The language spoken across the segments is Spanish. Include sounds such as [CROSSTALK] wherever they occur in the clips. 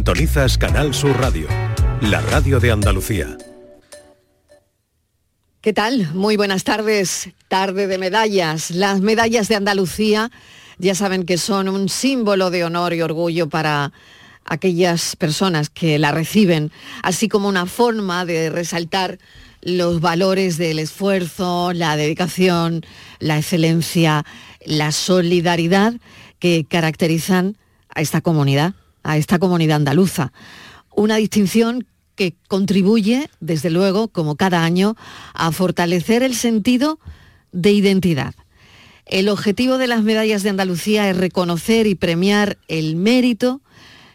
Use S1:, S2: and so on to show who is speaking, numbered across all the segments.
S1: Sintonizas Canal Sur Radio, la radio de Andalucía.
S2: ¿Qué tal? Muy buenas tardes. Tarde de medallas. Las medallas de Andalucía ya saben que son un símbolo de honor y orgullo para aquellas personas que la reciben, así como una forma de resaltar los valores del esfuerzo, la dedicación, la excelencia, la solidaridad que caracterizan a esta comunidad a esta comunidad andaluza. Una distinción que contribuye, desde luego, como cada año, a fortalecer el sentido de identidad. El objetivo de las medallas de Andalucía es reconocer y premiar el mérito,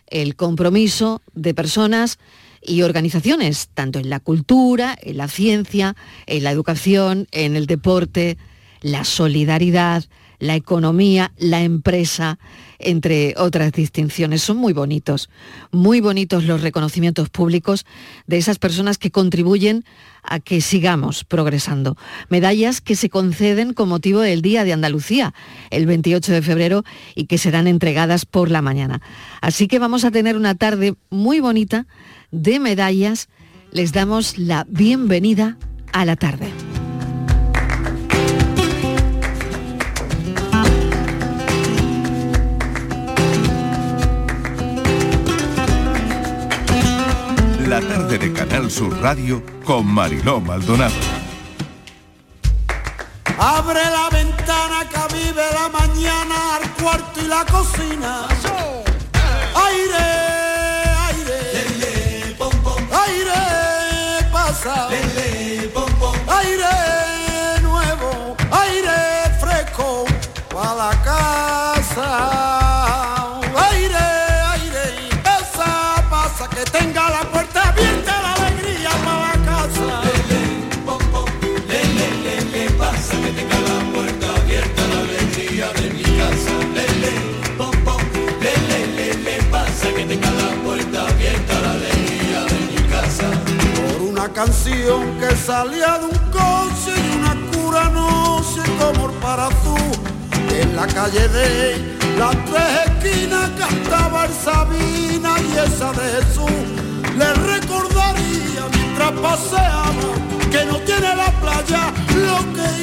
S2: el compromiso de personas y organizaciones, tanto en la cultura, en la ciencia, en la educación, en el deporte, la solidaridad, la economía, la empresa, entre otras distinciones. Son muy bonitos, muy bonitos los reconocimientos públicos de esas personas que contribuyen a que sigamos progresando. Medallas que se conceden con motivo del Día de Andalucía, el 28 de febrero, y que serán entregadas por la mañana. Así que vamos a tener una tarde muy bonita de medallas. Les damos la bienvenida a la tarde.
S1: De Canal Sur Radio con Mariló Maldonado.
S3: Abre la ventana que vive la mañana al cuarto y la cocina. Canción que salía de un coche y una cura no sé como para tú. En la calle de las tres esquinas cantaba el Sabina y esa de Jesús. Le recordaría mientras paseaba que no tiene la playa lo que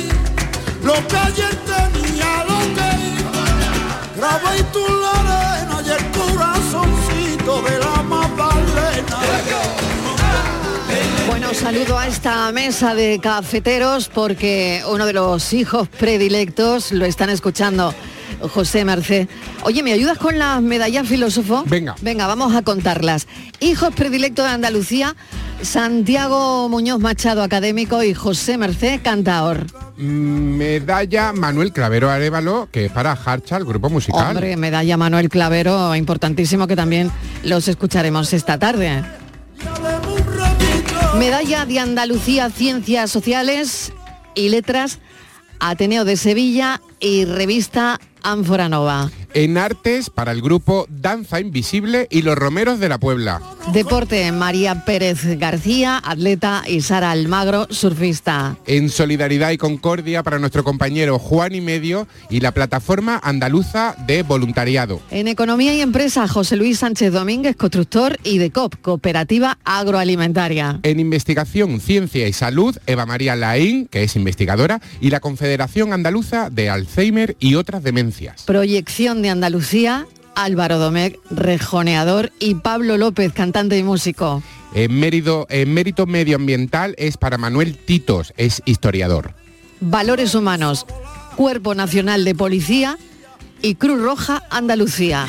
S3: lo que ayer tenía, lo que graba y tú la arena y el corazoncito de la
S2: Bueno, saludo a esta mesa de cafeteros porque uno de los hijos predilectos lo están escuchando. José Merced. Oye, ¿me ayudas con las medallas filósofo?
S4: Venga.
S2: Venga, vamos a contarlas. Hijos predilectos de Andalucía, Santiago Muñoz Machado, académico, y José Merced, cantaor.
S4: Medalla Manuel Clavero Arevalo, que es para Harcha, el grupo musical.
S2: Hombre, medalla Manuel Clavero, importantísimo que también los escucharemos esta tarde. Medalla de Andalucía Ciencias Sociales y Letras, Ateneo de Sevilla y revista Ánfora Nova.
S4: En artes para el grupo Danza Invisible y los Romeros de la Puebla.
S2: Deporte, María Pérez García, atleta, y Sara Almagro, surfista.
S4: En solidaridad y concordia para nuestro compañero Juan y Medio y la plataforma andaluza de voluntariado.
S2: En economía y empresa, José Luis Sánchez Domínguez, constructor y de COP, Cooperativa Agroalimentaria.
S4: En investigación, ciencia y salud, Eva María Laín, que es investigadora, y la Confederación Andaluza de Alzheimer y otras demencias.
S2: Proyección de Andalucía, Álvaro Domecq, rejoneador, y Pablo López, cantante y músico.
S4: En mérito, en mérito medioambiental es para Manuel Titos, es historiador.
S2: Valores humanos, Cuerpo Nacional de Policía y Cruz Roja Andalucía.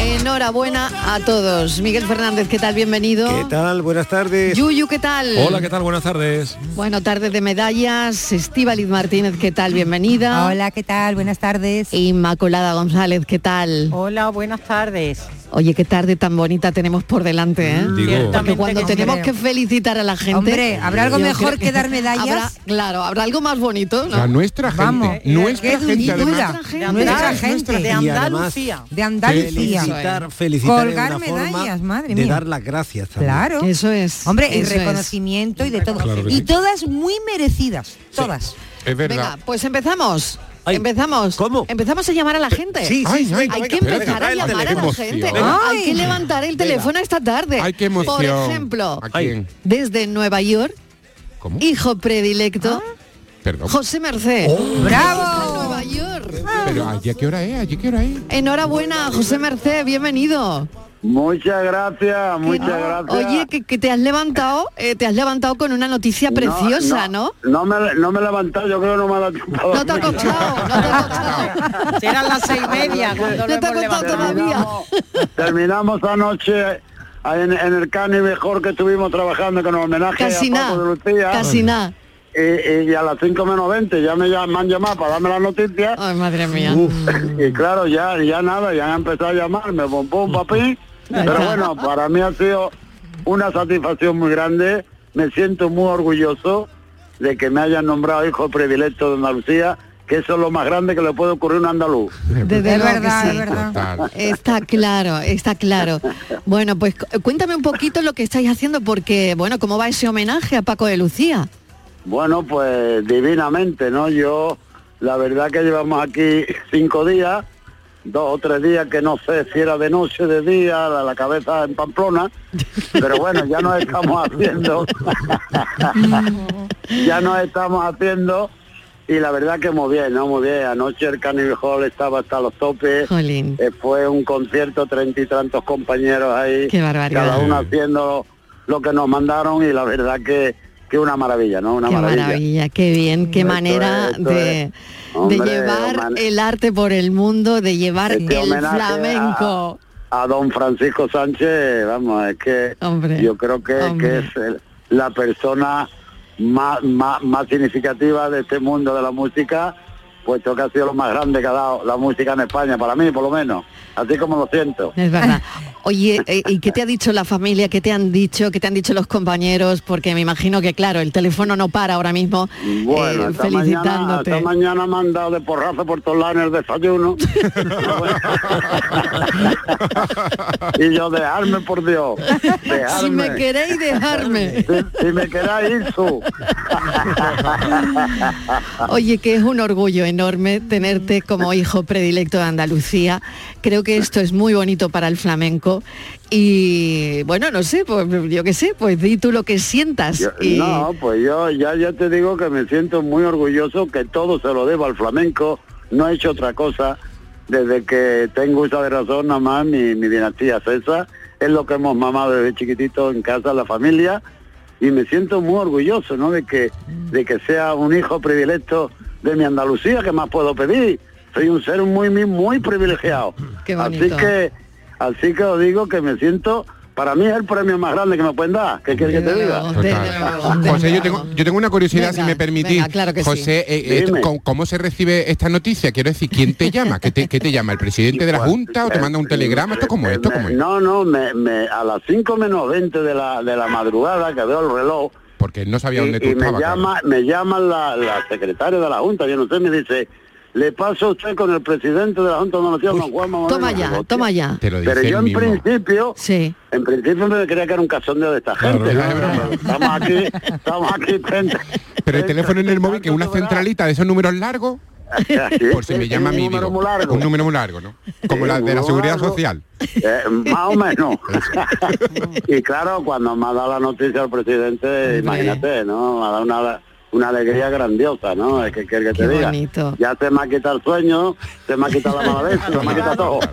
S2: Enhorabuena a todos. Miguel Fernández, ¿qué tal? Bienvenido.
S5: ¿Qué tal? Buenas tardes.
S2: Yuyu, ¿qué tal?
S6: Hola, ¿qué tal? Buenas tardes.
S2: Bueno, tarde de medallas. Estíbaliz Martínez, ¿qué tal? Bienvenida.
S7: Hola, ¿qué tal? Buenas tardes.
S2: Inmaculada González, ¿qué tal?
S8: Hola, buenas tardes.
S2: Oye, qué tarde tan bonita tenemos por delante, ¿eh?
S6: Digo,
S2: Porque cuando
S8: que
S2: tenemos que felicitar a la gente...
S7: Hombre, ¿habrá algo mejor que dar medallas?
S2: Habrá- claro, habrá algo más bonito, ¿no?
S4: O sea, nuestra gente,
S7: Vamos,
S4: nuestra
S7: qué
S4: gente además.
S2: Nuestra gente.
S8: De
S7: Nuestra
S8: Andalucía,
S7: gente.
S8: de Andalucía.
S7: De Andalucía.
S5: Felicitar, felicitar
S7: Colgar medallas,
S5: forma
S7: madre
S5: de
S7: mía.
S5: dar las gracias también.
S7: Claro.
S2: Eso es.
S7: Hombre, y
S2: es.
S7: reconocimiento y de todo.
S6: Claro
S7: y
S6: sí.
S7: todas muy merecidas. Todas.
S4: Es verdad.
S2: Venga, pues empezamos.
S5: Ay,
S2: empezamos.
S5: ¿cómo?
S2: Empezamos a llamar a la gente.
S5: Sí, sí,
S4: Ay,
S5: sí,
S4: ay,
S2: Hay que empezar a llamar a la gente. Hay que levantar el teléfono esta tarde.
S4: Ay, qué emoción.
S2: Por ejemplo,
S4: ¿A quién?
S2: desde Nueva York,
S4: ¿Cómo?
S2: hijo predilecto,
S4: Perdón.
S2: José Merced.
S5: Oh.
S7: ¡Bravo!
S2: Nueva York.
S4: Pero ¿allí a qué hora es? ¿Allí a qué hora es?
S2: Enhorabuena, José Merced, bienvenido.
S6: Muchas gracias, muchas
S2: Que-
S6: gracias.
S2: Oye, que, que te has levantado, eh, te has levantado con una noticia preciosa, ¿no?
S6: No, me, no me he levantado, yo creo que no me ha dado tiempo.
S2: No te ha costado, no te ha costado. [LAUGHS]
S8: Serán las seis y media cuando
S2: No te ha costado
S8: levantado.
S2: todavía.
S6: Terminamos, terminamos anoche en, en el Cani mejor que estuvimos trabajando con el homenaje
S2: Casi
S6: a Paco de
S2: nada,
S6: Lucía.
S2: casi nada.
S6: Y, y a las 5 menos 20 ya me, llam- me han llamado para darme las noticias.
S2: Ay, madre mía.
S6: Y claro, ya ya nada, ya han empezado a llamarme, pum, pum, papi. Pero bueno, para mí ha sido una satisfacción muy grande. Me siento muy orgulloso de que me hayan nombrado hijo predilecto de Andalucía, que eso es lo más grande que le puede ocurrir a un andaluz.
S2: Que
S7: verdad,
S2: sí.
S7: verdad.
S2: Está claro, está claro. Bueno, pues cu- cuéntame un poquito lo que estáis haciendo porque, bueno, ¿cómo va ese homenaje a Paco de Lucía?
S6: Bueno, pues divinamente, ¿no? Yo, la verdad que llevamos aquí cinco días, dos o tres días que no sé si era de noche, de día, la, la cabeza en Pamplona, pero bueno, ya nos estamos [LAUGHS] haciendo, [LAUGHS] ya nos estamos haciendo y la verdad que muy bien, ¿no? Muy bien. Anoche el Carnival Hall estaba hasta los topes.
S2: Jolín.
S6: Eh, fue un concierto, treinta y tantos compañeros ahí.
S2: Qué barbaridad.
S6: Cada uno haciendo lo que nos mandaron y la verdad que, que una maravilla, ¿no? Una
S2: qué
S6: maravilla.
S2: maravilla, qué bien, qué
S6: Esto
S2: manera
S6: es,
S2: de,
S6: es. Hombre,
S2: de llevar el arte por el mundo, de llevar
S6: Este
S2: el flamenco.
S6: A, a don Francisco Sánchez, vamos, es que
S2: Hombre,
S6: yo creo que, que es el- la persona más, más, más significativa de este mundo de la música, puesto que ha sido lo más grande que ha dado la música en España, para mí por lo menos, así como lo siento.
S2: Es verdad. [LAUGHS] Oye, eh, ¿y qué te ha dicho la familia? ¿Qué te han dicho? ¿Qué te han dicho los compañeros? Porque me imagino que, claro, el teléfono no para ahora mismo
S6: Bueno,
S2: eh,
S6: esta, mañana,
S2: felicitándote.
S6: esta mañana me han dado de porrazo por todos lados en el desayuno. [LAUGHS] y yo, dejarme por Dios. Dejarme.
S2: Si me queréis dejarme.
S6: Si, si me queráis, su.
S2: Oye, que es un orgullo enorme tenerte como hijo predilecto de Andalucía. Creo que esto es muy bonito para el flamenco. Y bueno, no sé, pues yo qué sé, pues di tú lo que sientas.
S6: Yo-
S2: y-
S6: No, pues yo ya, ya te digo que me siento muy orgulloso, que todo se lo debo al flamenco. No he hecho otra cosa desde que tengo uso de razón, nada más mi, mi dinastía César. Es lo que hemos mamado desde chiquitito en casa, la familia. Y me siento muy orgulloso, ¿no? De que, de que sea un hijo predilecto de mi Andalucía, que más puedo pedir? Soy un ser muy, muy, muy privilegiado. [LAUGHS]
S2: Qué
S6: Así que, así que os digo que me siento, para mí es el premio más grande que me pueden dar. ¿Qué quieres que te diga?
S4: José, yo tengo, yo tengo una curiosidad,
S2: Venga,
S4: si me permitís.
S2: venga, claro que sí.
S4: José, eh, esto,
S6: Dime.
S4: ¿cómo, cómo se recibe esta noticia? Quiero decir, ¿quién te llama? ¿Qué te, qué te llama? ¿El presidente de la
S6: Pues,
S4: Junta o te
S6: eh,
S4: manda un telegrama? ¿Esto cómo es? ¿Esto cómo es?
S6: No, no, me, me- a las 5 menos 20 de la, de la madrugada que veo el reloj
S4: Porque no sabía dónde
S6: y,
S4: tú
S6: y me
S4: estabas. claro.
S6: llama, me llama la, la secretaria de la Junta, yo no sé, me dice, le paso a usted con el presidente de la Junta de Andalucía, don Juan Moreno".
S2: Toma ya,
S6: "Hostia".
S2: toma ya.
S4: Te lo dice
S6: Pero yo en
S4: mismo.
S6: principio,
S2: Sí.
S6: en principio me creía que era un cachondeo de esta gente. ¿no? Estamos aquí, estamos aquí frente-
S4: Pero el teléfono en el móvil, que una centralita de esos números largos,
S6: Sí,
S4: por si me llama a mí,
S6: número
S4: digo,
S6: muy largo.
S4: un número muy largo, ¿no? Como
S6: Sí,
S4: la de la seguridad
S6: largo.
S4: social.
S6: Eh, más o menos. [LAUGHS] y claro, cuando me ha dado la noticia el presidente, imagínate, ¿no? Me ha dado una, una alegría grandiosa, ¿no? Es que, que, que te
S2: Qué
S6: diga.
S2: bonito.
S6: Ya se me ha quitado el sueño, se me ha quitado la mala vez, se me ha quitado todo. [LAUGHS]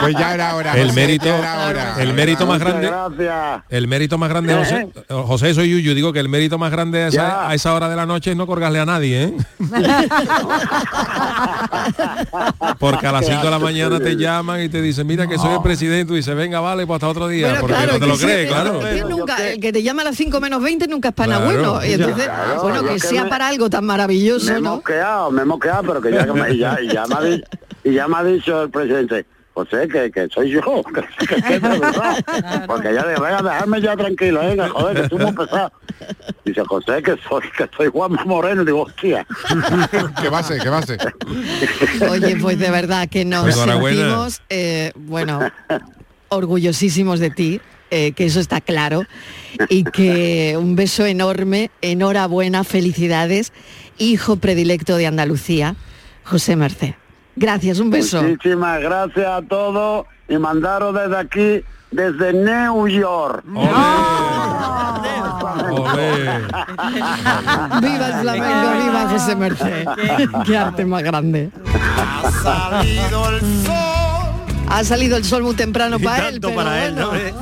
S4: Pues ya era hora.
S9: El
S4: José,
S9: mérito-
S4: ya era hora.
S9: el mérito más grande
S6: Gracias.
S9: el mérito más grande José, José soy Yuyu digo que el mérito más grande a esa, a esa hora de la noche es no colgarle a nadie ¿eh? [LAUGHS] porque a las 5 de la mañana te llaman y te dicen mira que soy el presidente y dice venga vale pues hasta otro día
S2: Bueno,
S9: porque
S2: claro,
S9: no te lo crees claro
S2: que nunca- el que te llama a las 5 menos 20 nunca es pana
S9: Claro,
S2: bueno. Y
S9: ya.
S2: entonces,
S6: Claro,
S2: bueno, que
S6: que
S2: sea
S6: me-
S2: para algo tan
S6: Me
S2: maravilloso,
S6: hemos
S2: ¿no?
S6: quedado, me hemos quedado, pero que ya, me- ya, ya me ha y ya me ha dicho el presidente, José, que, que soy yo, [LAUGHS] que, que, que es de verdad. Porque ya de venga, dejarme ya tranquilo, venga, joder, que estoy muy pesado. Dice, José, que soy, que soy Juan Moreno, digo, hostia. [LAUGHS]
S4: que va a ser, que va a ser.
S2: Oye, pues de verdad que nos
S9: Enhorabuena.
S2: sentimos, eh, bueno, orgullosísimos de ti, eh, que eso está claro, y que un beso enorme, enhorabuena, felicidades, hijo predilecto de Andalucía. José Merced. Gracias, un beso.
S6: Muchísimas gracias a todos y mandaros desde aquí, desde New York.
S2: Viva el flamenco, viva José Merced. Qué arte más grande.
S3: Ha salido el sol.
S2: Ha salido el sol muy temprano para él, pero
S5: para él,
S2: bueno.
S5: ¿no? Eh,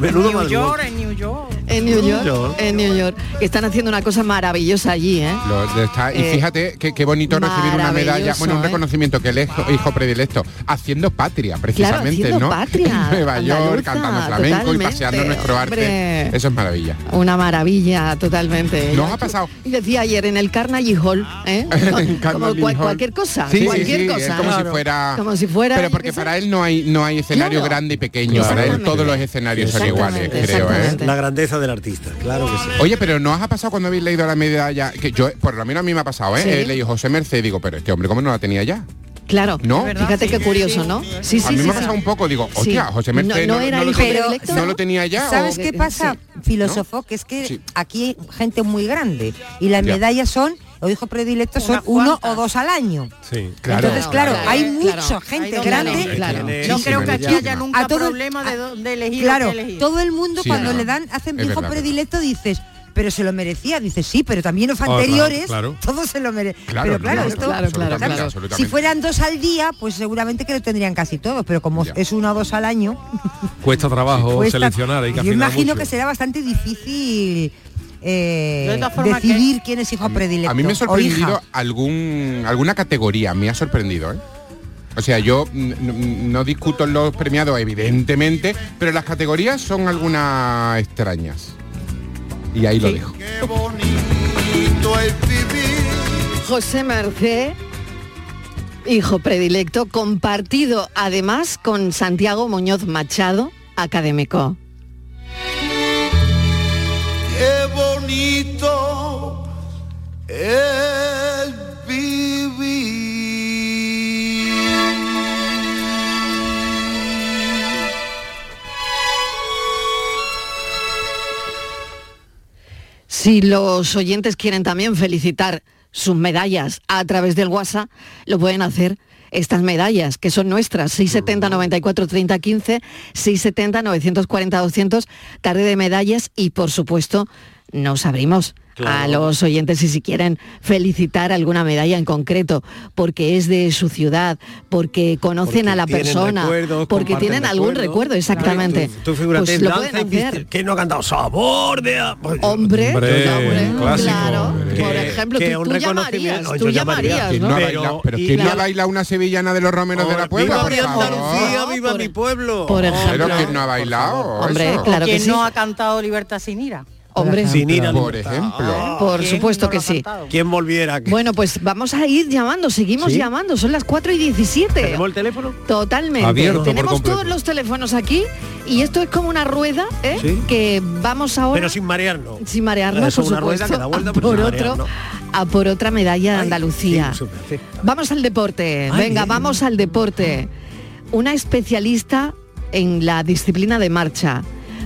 S5: Menudo
S8: New. York, en New York.
S2: En New York,
S5: York.
S2: en New York. Que están haciendo una cosa maravillosa allí, ¿eh?
S4: Lo de esta- y
S2: Eh,
S4: fíjate qué, qué bonito recibir una medalla, bueno, un
S2: ¿eh?
S4: reconocimiento que el hijo, hijo predilecto, haciendo patria, precisamente,
S2: haciendo
S4: ¿no?
S2: patria, [LAUGHS]
S4: En Nueva York, cantando flamenco y paseando nuestro arte.
S2: hombre.
S4: Eso es maravilla.
S2: Una maravilla, totalmente.
S4: ¿Nos ha pasado?
S2: Y decía ayer en el Carnegie Hall, ¿eh? [LAUGHS]
S4: En
S2: Como
S4: Carnegie
S2: cual-
S4: Hall.
S2: cualquier cosa,
S4: Sí,
S2: cualquier
S4: sí,
S2: cosa.
S4: como si fuera
S2: Como si fuera,
S4: Pero porque para él no hay no hay escenario
S2: Claro.
S4: grande y pequeño, para él
S2: Exactamente.
S4: todos los escenarios son iguales, creo, ¿eh?
S5: La grandeza del artista, claro que sí.
S4: Oye, pero ¿no os ha pasado cuando habéis leído la medalla? Que yo, por lo menos a mí me ha pasado, ¿eh?
S2: Sí.
S4: He leído José Merced digo, pero este hombre, ¿cómo no la tenía ya?
S2: Claro,
S4: ¿No?
S2: fíjate qué curioso, ¿no? Sí, sí,
S4: a mí
S2: sí,
S4: me ha
S2: sí.
S4: pasado un poco, digo, hostia,
S2: Sí.
S4: José Merced
S2: No-
S4: no,
S2: no era
S4: lo, tenía-
S2: predilecto,
S4: no lo tenía ya.
S7: ¿Sabes
S4: o-
S7: qué pasa? Filósofo, que es que
S4: Sí.
S7: aquí hay gente muy grande y las
S4: Ya.
S7: medallas son, los hijos predilectos son uno o dos al año.
S5: Sí.
S4: Claro,
S7: Entonces, claro,
S2: claro,
S7: hay
S2: claro.
S7: mucha
S8: Hay
S7: gente
S8: dos
S7: grande.
S2: claro.
S8: No creo que aquí haya nunca
S7: A todo-
S8: problema de dónde elegir
S7: Claro,
S8: qué elegir.
S7: todo el mundo
S4: Sí,
S7: cuando
S4: claro.
S7: le dan, hacen
S4: Es
S7: hijo
S4: verdad,
S7: predilecto dices, pero se lo merecía. Dices, sí, pero también los
S9: Oh, claro,
S7: anteriores,
S9: claro.
S7: todos se lo merecen.
S4: Claro,
S7: pero claro,
S4: claro,
S7: esto,
S2: claro,
S7: si fueran dos al día, pues seguramente que lo tendrían casi todos, pero como
S4: Ya.
S7: es uno o dos al año,
S9: Cuesta trabajo [LAUGHS]
S7: cuesta-
S9: seleccionar, hay que
S7: yo imagino
S9: mucho.
S7: que será bastante difícil eh,
S8: De todas formas
S7: decidir quién es hijo predilecto.
S4: A mí me ha sorprendido algún alguna categoría, me ha sorprendido, ¿eh? O sea, yo no discuto los premiados, evidentemente, pero las categorías son algunas extrañas. Y ahí lo dejo.
S3: Qué bonito es vivir.
S2: José Merced, hijo predilecto, compartido además con Santiago Muñoz Machado, académico.
S3: Qué
S2: Si los oyentes quieren también felicitar sus medallas a través del WhatsApp, lo pueden hacer estas medallas, que son nuestras, 670 94 30 15, 670 940 200, tarde de medallas y por supuesto nos abrimos a los oyentes si si quieren felicitar alguna medalla en concreto, porque es de su ciudad, porque conocen
S5: Porque
S2: a la persona, porque tienen algún recuerdo, exactamente.
S5: Tú, tú figúrate,
S2: Pues lo pueden hacer.
S5: ¿Quién no ha cantado sabor de a- Pues,
S2: Hombre,
S9: Hombre,
S2: hombre,
S9: clásico.
S2: claro.
S5: Que-
S2: Por ejemplo,
S5: que
S2: tú, llamarías, tú
S5: llamaría.
S2: llamarías,
S4: ¿Quién
S2: ¿no?
S5: Pero-
S4: bailado? ¿Pero
S5: y
S4: quién no
S5: la-
S4: ha bailado una sevillana de los romeros de la Puebla?
S5: ¡Viva? Andalucía! ¡Viva
S2: Por-
S5: mi pueblo!
S2: por ejemplo.
S4: Pero ¿quién no ha bailado?
S2: Hombre, claro que
S8: ¿Quién
S2: sí.
S8: no ha cantado Libertad sin ira?
S2: Hombre,
S5: Sin ir
S4: Por ejemplo.
S2: por
S8: ¿Quién
S2: supuesto que sí.
S5: ¿Quién volviera?
S2: Bueno, pues vamos a ir llamando, seguimos
S5: ¿Sí?
S2: llamando, son las 4 y 17.
S5: ¿Tenemos el teléfono?
S2: Totalmente.
S9: Abierto por
S2: Tenemos todos los teléfonos aquí y esto es como una rueda, ¿eh?
S5: Sí.
S2: Que vamos ahora
S5: Pero sin marearnos.
S2: sin marearnos, por
S5: una rueda
S2: supuesto,
S5: que da vuelta,
S2: a
S5: pero
S2: por otro, a por otra medalla de Andalucía.
S5: sí.
S2: Vamos al deporte.
S5: Ay,
S2: Venga,
S5: bien.
S2: vamos al deporte. Una especialista en la disciplina de marcha.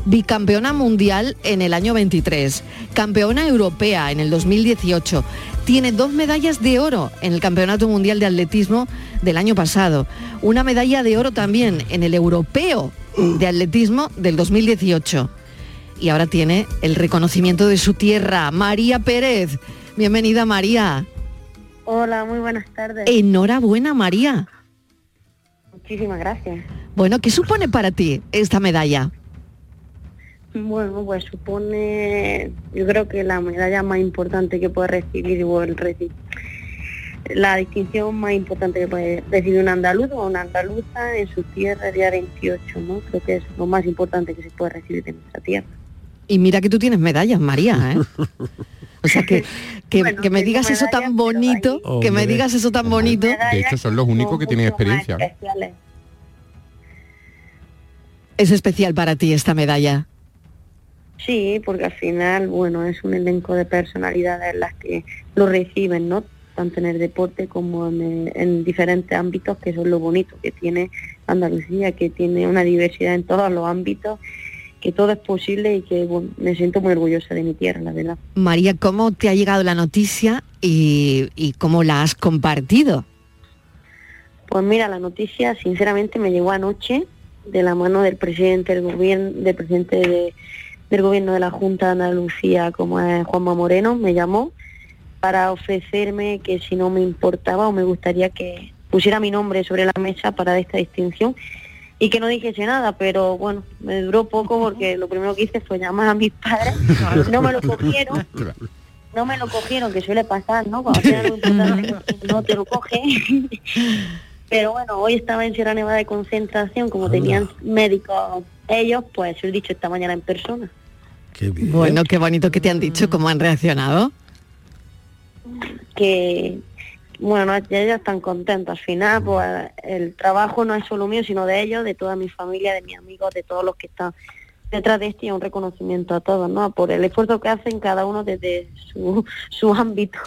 S2: Bicampeona mundial en el año 23, campeona europea en el 2018, tiene dos medallas de oro en el Campeonato Mundial de Atletismo del año pasado, una medalla de oro también en el Europeo de Atletismo del 2018 y ahora tiene el reconocimiento de su tierra, María Pérez. Bienvenida María.
S10: Hola, muy buenas tardes.
S2: Enhorabuena María.
S10: Muchísimas gracias.
S2: Bueno, ¿qué supone para ti esta medalla?
S10: Bueno, pues supone, yo creo que la medalla más importante que puede recibir o el reci- la distinción más importante que puede recibir un andaluz o una andaluza en su tierra el día 28, ¿no? Creo que es lo más importante que se puede recibir de nuestra tierra.
S2: Y mira que tú tienes medallas, María, ¿eh? [LAUGHS] O sea, que, que,
S10: Bueno,
S2: que me digas eso tan bonito,
S10: ahí-
S2: que me digas eso tan bonito.
S4: De hecho, son los únicos que tienen experiencia.
S2: Es especial para ti esta medalla.
S10: Sí, porque al final, bueno, es un elenco de personalidades las que lo reciben, ¿no? Tanto en el deporte como en, el- en diferentes ámbitos, que son lo bonito que tiene Andalucía, que tiene una diversidad en todos los ámbitos, que todo es posible y que bueno, me siento muy orgullosa de mi tierra, la verdad.
S2: María, ¿cómo te ha llegado la noticia y, y cómo la has compartido?
S10: Pues mira, la noticia sinceramente me llegó anoche de la mano del presidente del gobierno, del presidente de- del gobierno de la Junta de Andalucía, como es Juanma Moreno, me llamó para ofrecerme que si no me importaba o me gustaría que pusiera mi nombre sobre la mesa para esta distinción. Y que no dijese nada, pero bueno, me duró poco porque lo primero que hice fue llamar a mis padres, no me lo cogieron, no me lo cogieron, que suele pasar, ¿no? Cuando tienes algo importante, no te lo cogen. [LAUGHS] Pero bueno, hoy estaba en Sierra Nevada de concentración, como tenían médicos ellos, pues se lo he dicho esta mañana en persona.
S2: Bueno, qué bonito que te han dicho, cómo han reaccionado.
S10: que bueno, ya ellos están contentos. Al final, pues el trabajo no es solo mío, sino de ellos, de toda mi familia, de mis amigos, de todos los que están detrás de esto y un reconocimiento a todos, ¿no? Por el esfuerzo que hacen cada uno desde su, [LAUGHS] su ámbito.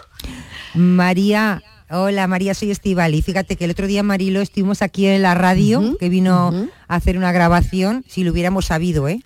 S7: María, hola María, soy Estivali. Fíjate que el otro día Marilo estuvimos aquí en la radio, que vino a hacer una grabación, si lo hubiéramos sabido, ¿eh?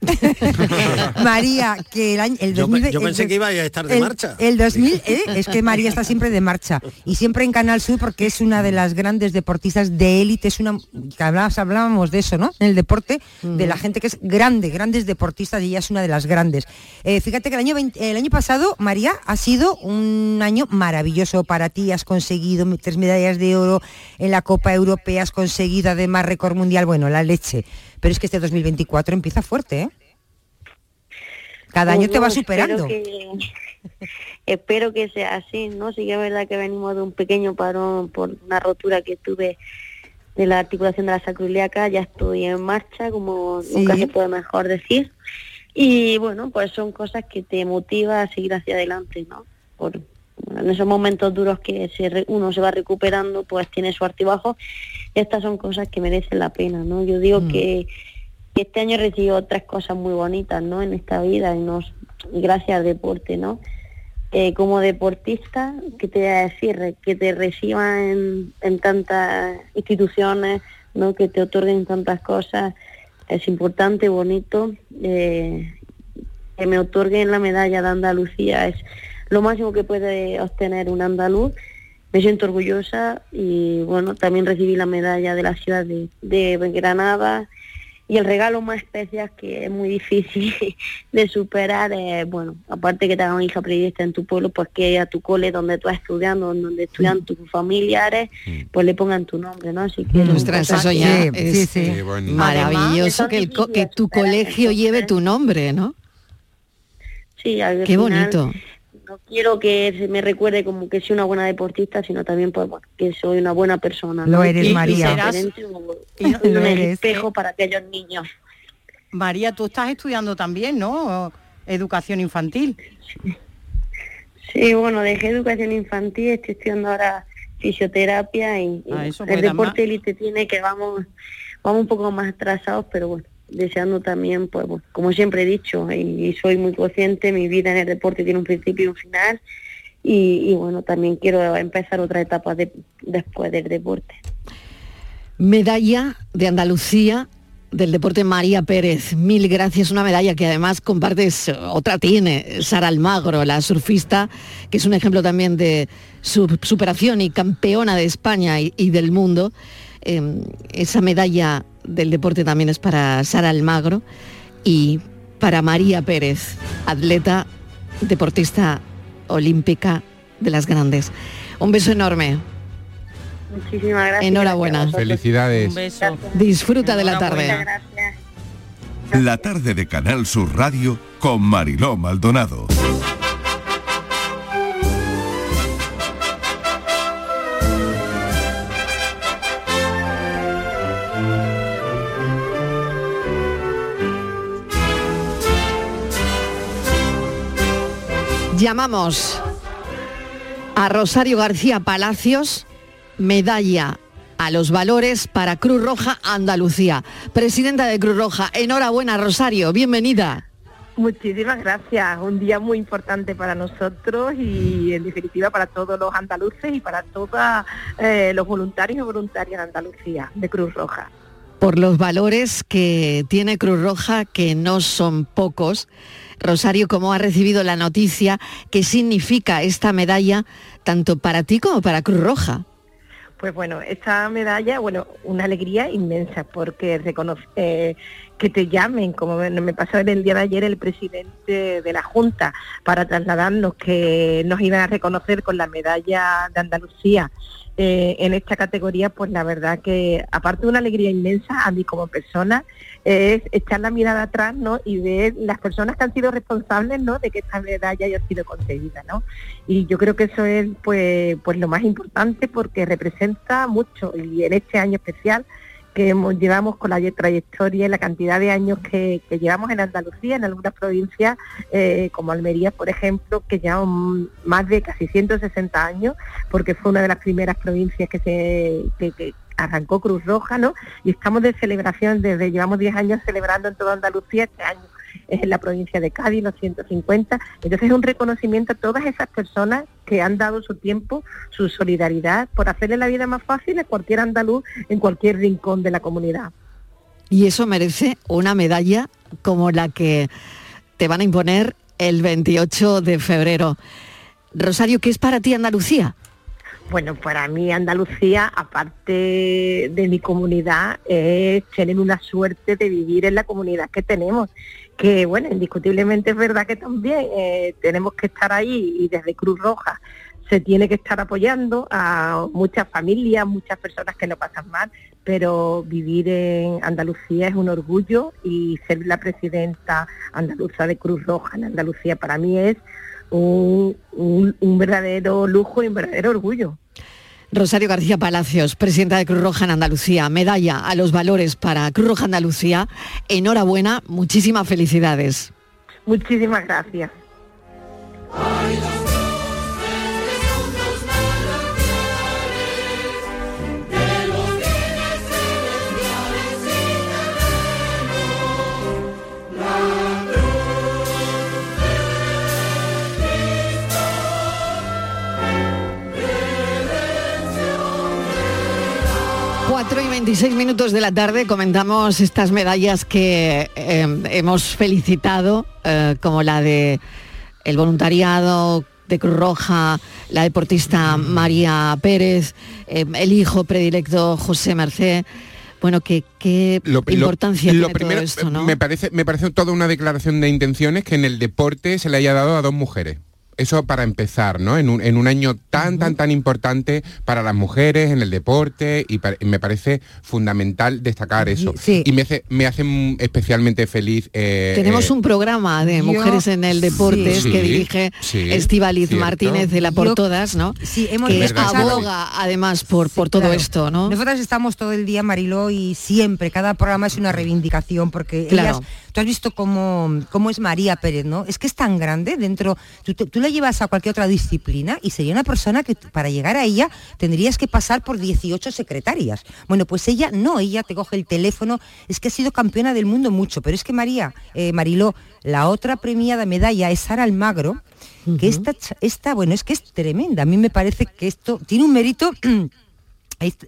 S7: [LAUGHS] María, que el año el
S5: Yo,
S7: 2000
S5: pe- yo
S7: el
S5: pensé que iba a estar de
S7: el-
S5: marcha.
S7: El 2000, ¿eh? es que María está siempre de marcha y siempre en Canal Sur porque es una de las grandes deportistas de élite, es una que hablábamos de eso, ¿no? En el deporte de la gente que es grande, grandes deportistas y ella es una de las grandes. Eh, fíjate que el año 20 el año pasado María ha sido un año maravilloso para ti, has conseguido tres medallas de oro en la Copa Europea, has conseguido además récord mundial, bueno, la leche. Pero es que este 2024 empieza fuerte, ¿eh? Cada año
S10: Pues
S7: te va superando.
S10: Espero que, espero que sea así, ¿no? Sí que es verdad que venimos de un pequeño parón por una rotura que tuve de la articulación de la sacroiliaca, ya estoy en marcha, como
S7: Sí.
S10: nunca se puede mejor decir. Y bueno, pues son cosas que te motiva a seguir hacia adelante, ¿no? Por, en esos momentos duros que se re- uno se va recuperando, pues tiene su altibajo. Estas son cosas que merecen la pena, ¿no? Yo digo que, que este año he recibido tres cosas muy bonitas, ¿no? En esta vida, y nos, gracias al deporte, ¿no? Eh, como deportista, que te voy a decir? Que te reciban en, en tantas instituciones, ¿no? Que te otorguen tantas cosas, es importante, bonito. eh, que me otorguen la medalla de Andalucía es lo máximo que puede obtener un andaluz. Me siento orgullosa y bueno, también recibí la medalla de la ciudad de, de Granada y el regalo más especial que es muy difícil [LAUGHS] de superar es, bueno, aparte que te hagan hija periodista en tu pueblo, pues que a tu cole donde tú estás estudiando, donde estudian tus familiares, pues le pongan tu nombre, ¿no? Así que cosas
S2: eso ya es
S7: sí, sí.
S4: Bonito.
S2: maravilloso
S10: Además,
S2: que, el co- que tu colegio lleve tu nombre, ¿no?
S10: Sí, al
S2: Qué
S10: final,
S2: bonito.
S10: No quiero que se me recuerde como que soy una buena deportista, sino también pues, bueno, que soy una buena persona.
S7: Lo
S10: ¿no?
S7: eres,
S10: Y-
S7: María.
S8: Y no-
S10: y [LAUGHS]
S7: Lo
S10: un
S7: eres.
S10: espejo para aquellos niños.
S8: María, tú estás estudiando también, ¿no? Educación infantil.
S10: Sí, bueno, dejé educación infantil, estoy estudiando ahora fisioterapia y,
S8: Ah,
S10: el deporte élite tiene que vamos vamos un poco más atrasados, pero bueno, deseando también, pues como siempre he dicho, y, soy muy consciente, mi vida en el deporte tiene un principio y un final, y, bueno, también quiero empezar otra etapa de- después del deporte.
S2: Medalla de Andalucía del deporte María Pérez. Mil gracias, una medalla que además compartes, otra tiene, Sara Almagro, la surfista, que es un ejemplo también de su superación y campeona de España y, del mundo. Eh, esa medalla del deporte también es para Sara Almagro y para María Pérez, atleta, deportista olímpica de las grandes. Un beso enorme.
S10: Muchísimas gracias.
S2: Enhorabuena.
S4: Felicidades.
S8: Un beso.
S2: Disfruta de la tarde.
S10: Muchas gracias.
S1: La tarde de Canal Sur Radio con Mariló Maldonado.
S2: Llamamos a Rosario García Palacios, medalla a los valores para Cruz Roja Andalucía. Presidenta de Cruz Roja, enhorabuena Rosario, bienvenida.
S11: Muchísimas gracias. Un día muy importante para nosotros y en definitiva para todos los andaluces y para todos eh, los voluntarios y voluntarias de Andalucía, de Cruz Roja.
S2: Por los valores que tiene Cruz Roja, que no son pocos. Rosario, ¿cómo ha recibido la noticia? ¿Qué significa esta medalla tanto para ti como para Cruz Roja?
S11: Pues bueno, esta medalla, bueno, una alegría inmensa porque reconoce, eh, que te llamen, como me, pasó en el día de ayer el presidente de la Junta, para trasladarnos que nos iban a reconocer con la medalla de Andalucía eh, en esta categoría, pues la verdad que aparte de una alegría inmensa a mí como persona, es echar la mirada atrás ¿no? y ver las personas que han sido responsables ¿no? de que esta medalla haya sido conseguida. ¿no? Y yo creo que eso es pues, pues lo más importante porque representa mucho y en este año especial que hemos, llevamos con la trayectoria y la cantidad de años que, llevamos en Andalucía, en algunas provincias eh, como Almería, por ejemplo, que llevan más de casi 160 años, porque fue una de las primeras provincias que se arrancó Cruz Roja, ¿no? Y estamos de celebración desde, llevamos 10 años celebrando en toda Andalucía, este año es en la provincia de Cádiz, los 150. Entonces es un reconocimiento a todas esas personas que han dado su tiempo, su solidaridad, por hacerle la vida más fácil a cualquier andaluz en cualquier rincón de la comunidad.
S2: Y eso merece una medalla como la que te van a imponer el 28 de febrero. Rosario, ¿qué es para ti Andalucía?
S11: Bueno, para mí Andalucía, aparte de mi comunidad, es tener una suerte de vivir en la comunidad que tenemos. Que bueno, indiscutiblemente es verdad que también eh, tenemos que estar ahí y desde Cruz Roja se tiene que estar apoyando a muchas familias, muchas personas que lo pasan mal, pero vivir en Andalucía es un orgullo y ser la presidenta andaluza de Cruz Roja en Andalucía para mí es un, un- un verdadero lujo y un verdadero orgullo.
S2: Rosario García Palacios, presidenta de Cruz Roja en Andalucía, medalla a los valores para Cruz Roja Andalucía. Enhorabuena, muchísimas felicidades.
S11: Muchísimas gracias.
S2: 26 minutos de la tarde comentamos estas medallas que eh, hemos felicitado, eh, como la de el voluntariado de Cruz Roja, la deportista María Pérez, eh, el hijo predilecto José Merced. Bueno, ¿qué, qué
S4: Lo-
S2: importancia
S4: lo
S2: tiene
S4: primero,
S2: todo esto, no?
S4: me parece me parece toda una declaración de intenciones que en el deporte se le haya dado a dos mujeres eso para empezar, ¿no? En un, en un año tan, tan, tan importante para las mujeres, en el deporte, y, me parece fundamental destacar eso. Y me hace, me hace especialmente feliz. eh,
S2: Tenemos
S4: eh,
S2: un programa de
S7: yo-
S2: mujeres en el deporte
S4: Sí,
S2: que
S4: sí,
S2: dirige
S4: sí,
S2: Estivaliz
S4: cierto.
S2: Martínez de la Por
S7: Yo-
S2: Todas, ¿no?
S7: Sí, hemos
S2: que aboga además por, por todo
S7: Claro.
S2: esto, ¿no?
S7: Nosotras estamos todo el día, Mariló, y siempre, cada programa es una reivindicación, porque
S2: Claro.
S7: ellas, tú has visto cómo, cómo es María Pérez, ¿no? Es que es tan grande dentro, tú, tú- la llevas a cualquier otra disciplina y sería una persona que para llegar a ella tendrías que pasar por 18 secretarias. Bueno, pues ella no, ella te coge el teléfono, es que ha sido campeona del mundo mucho, pero es que María, eh, Mariló, la otra premiada medalla es Sara Almagro, que esta, cha- esta, bueno, es que es tremenda. A mí me parece que esto tiene un mérito. [CLEARS THROAT]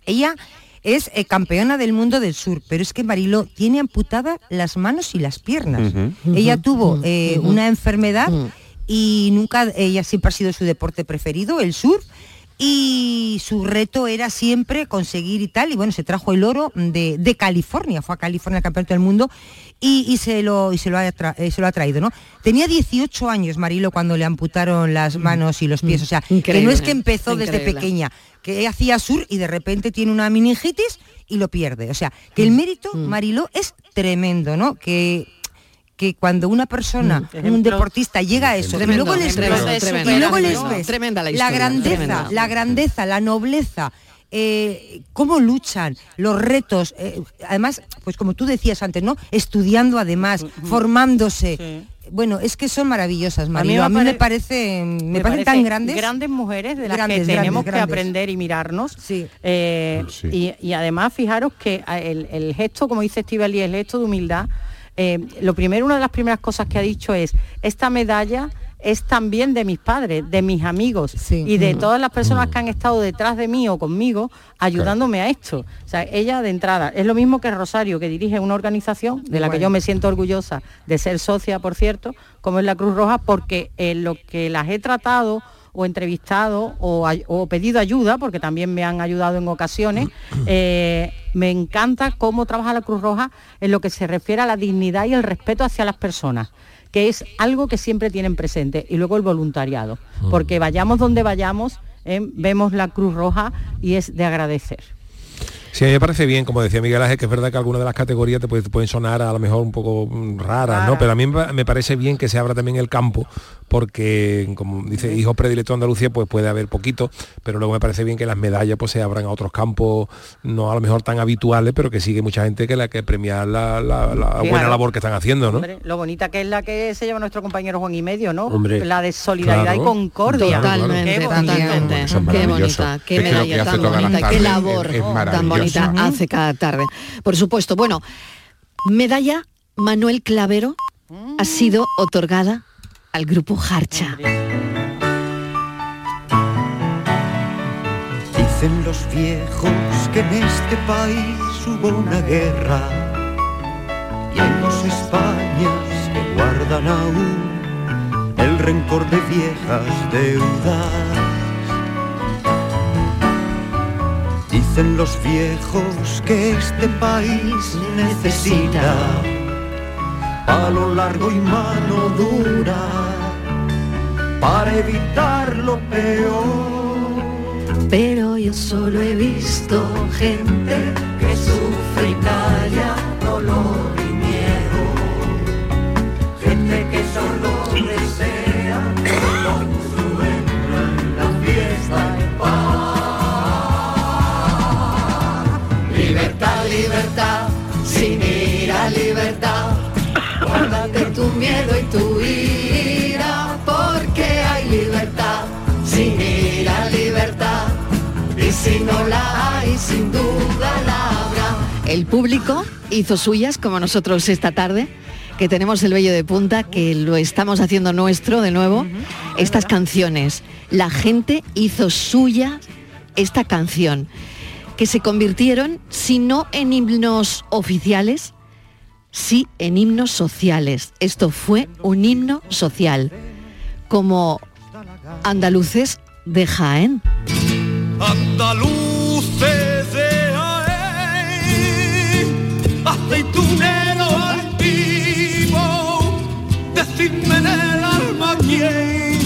S7: Ella es eh, campeona del mundo del sur, pero es que Mariló tiene amputadas las manos y las piernas. Ella tuvo eh, una enfermedad y nunca, ella siempre ha sido su deporte preferido, el sur. Y su reto era siempre conseguir y tal, y bueno, se trajo el oro de, de California, fue a California al campeonato del mundo y, y se, lo, y se, lo ha tra- eh, se lo ha traído, ¿no? Tenía 18 años Marilo cuando le amputaron las manos y los pies, o sea, que no es que empezó desde pequeña, que hacía sur y de repente tiene una meningitis y lo pierde. O sea, que el mérito, Mariló, es tremendo, ¿no? Que que cuando una persona, un
S2: Ejemplo.
S7: deportista llega a eso,
S2: Tremendo,
S7: y luego les
S2: tremendo,
S7: ves,
S2: tremendo,
S7: y luego les ves
S2: Tremenda la historia,
S7: grandeza,
S2: tremenda.
S7: la grandeza, la nobleza, eh, cómo luchan, los retos, eh, además, pues como tú decías antes, ¿no? Estudiando además, formándose. Bueno, es que son maravillosas, Marilo. A mí, me,
S8: pare-
S7: parece, me, parecen
S8: parece
S7: tan grandes.
S8: Grandes mujeres de las
S7: Grandes,
S8: que tenemos
S7: grandes,
S8: que aprender y mirarnos. Eh, y, y además, fijaros que a- el, el gesto, como dice Estivali, el gesto de humildad, eh, lo primero, una de las primeras cosas que ha dicho es, esta medalla es también de mis padres, de mis amigos y de
S7: Mm.
S8: todas las personas que han estado detrás de mí o conmigo ayudándome a esto. O sea, ella de entrada, es lo mismo que Rosario, que dirige una organización de la que yo me siento orgullosa de ser socia, por cierto, como es la Cruz Roja, porque en lo que las he tratado o entrevistado o, pedido ayuda, porque también me han ayudado en ocasiones, [CLEARS THROAT] eh, me encanta cómo trabaja la Cruz Roja en lo que se refiere a la dignidad y el respeto hacia las personas que es algo que siempre tienen presente, y luego el voluntariado, porque vayamos donde vayamos, eh, vemos la Cruz Roja y es de agradecer.
S9: Sí, a mí me parece bien, como decía Miguel Ángel, que es verdad que algunas de las categorías te, puede- te pueden sonar a lo mejor un poco mm, raras, ¿no? Pero a mí me parece bien que se abra también el campo, porque como dice hijos predilectos de Andalucía, pues puede haber poquito, pero luego me parece bien que las medallas pues se abran a otros campos, no a lo mejor tan habituales, pero que sigue mucha gente que la que premiar la, la- la buena labor que están haciendo, ¿no?
S8: Hombre, lo bonita que es la que se lleva nuestro compañero Juan y medio, ¿no?
S9: Hombre.
S8: La de solidaridad
S9: Claro.
S8: y concordia.
S2: Totalmente, totalmente.
S4: Eso es
S2: Qué bonita, qué medalla tan bonita, qué labor
S4: es- es
S2: tan bonita hace cada tarde. Por supuesto, bueno, medalla Manuel Clavero ha sido otorgada al grupo Harcha.
S12: Dicen los viejos que en este país hubo una guerra y hay dos Españas que guardan aún el rencor de viejas deudas. Dicen los viejos que este país necesita palo largo y mano dura para evitar lo peor.
S2: Pero yo solo he visto gente
S12: que sufre y calla dolor miedo
S2: y tu ira, porque hay libertad, sin ira, libertad. Y si no la hay, sin duda la habrá. El público hizo suyas, como nosotros esta tarde, que tenemos el vello de punta, que lo estamos haciendo nuestro de nuevo, estas canciones. La gente hizo suya esta canción que se convirtieron, si no en himnos oficiales, sí en himnos sociales. Esto fue un himno social, como andaluces de Jaén.
S3: Andaluces de Jaén, aceitunero altivo, decidme en el alma quién,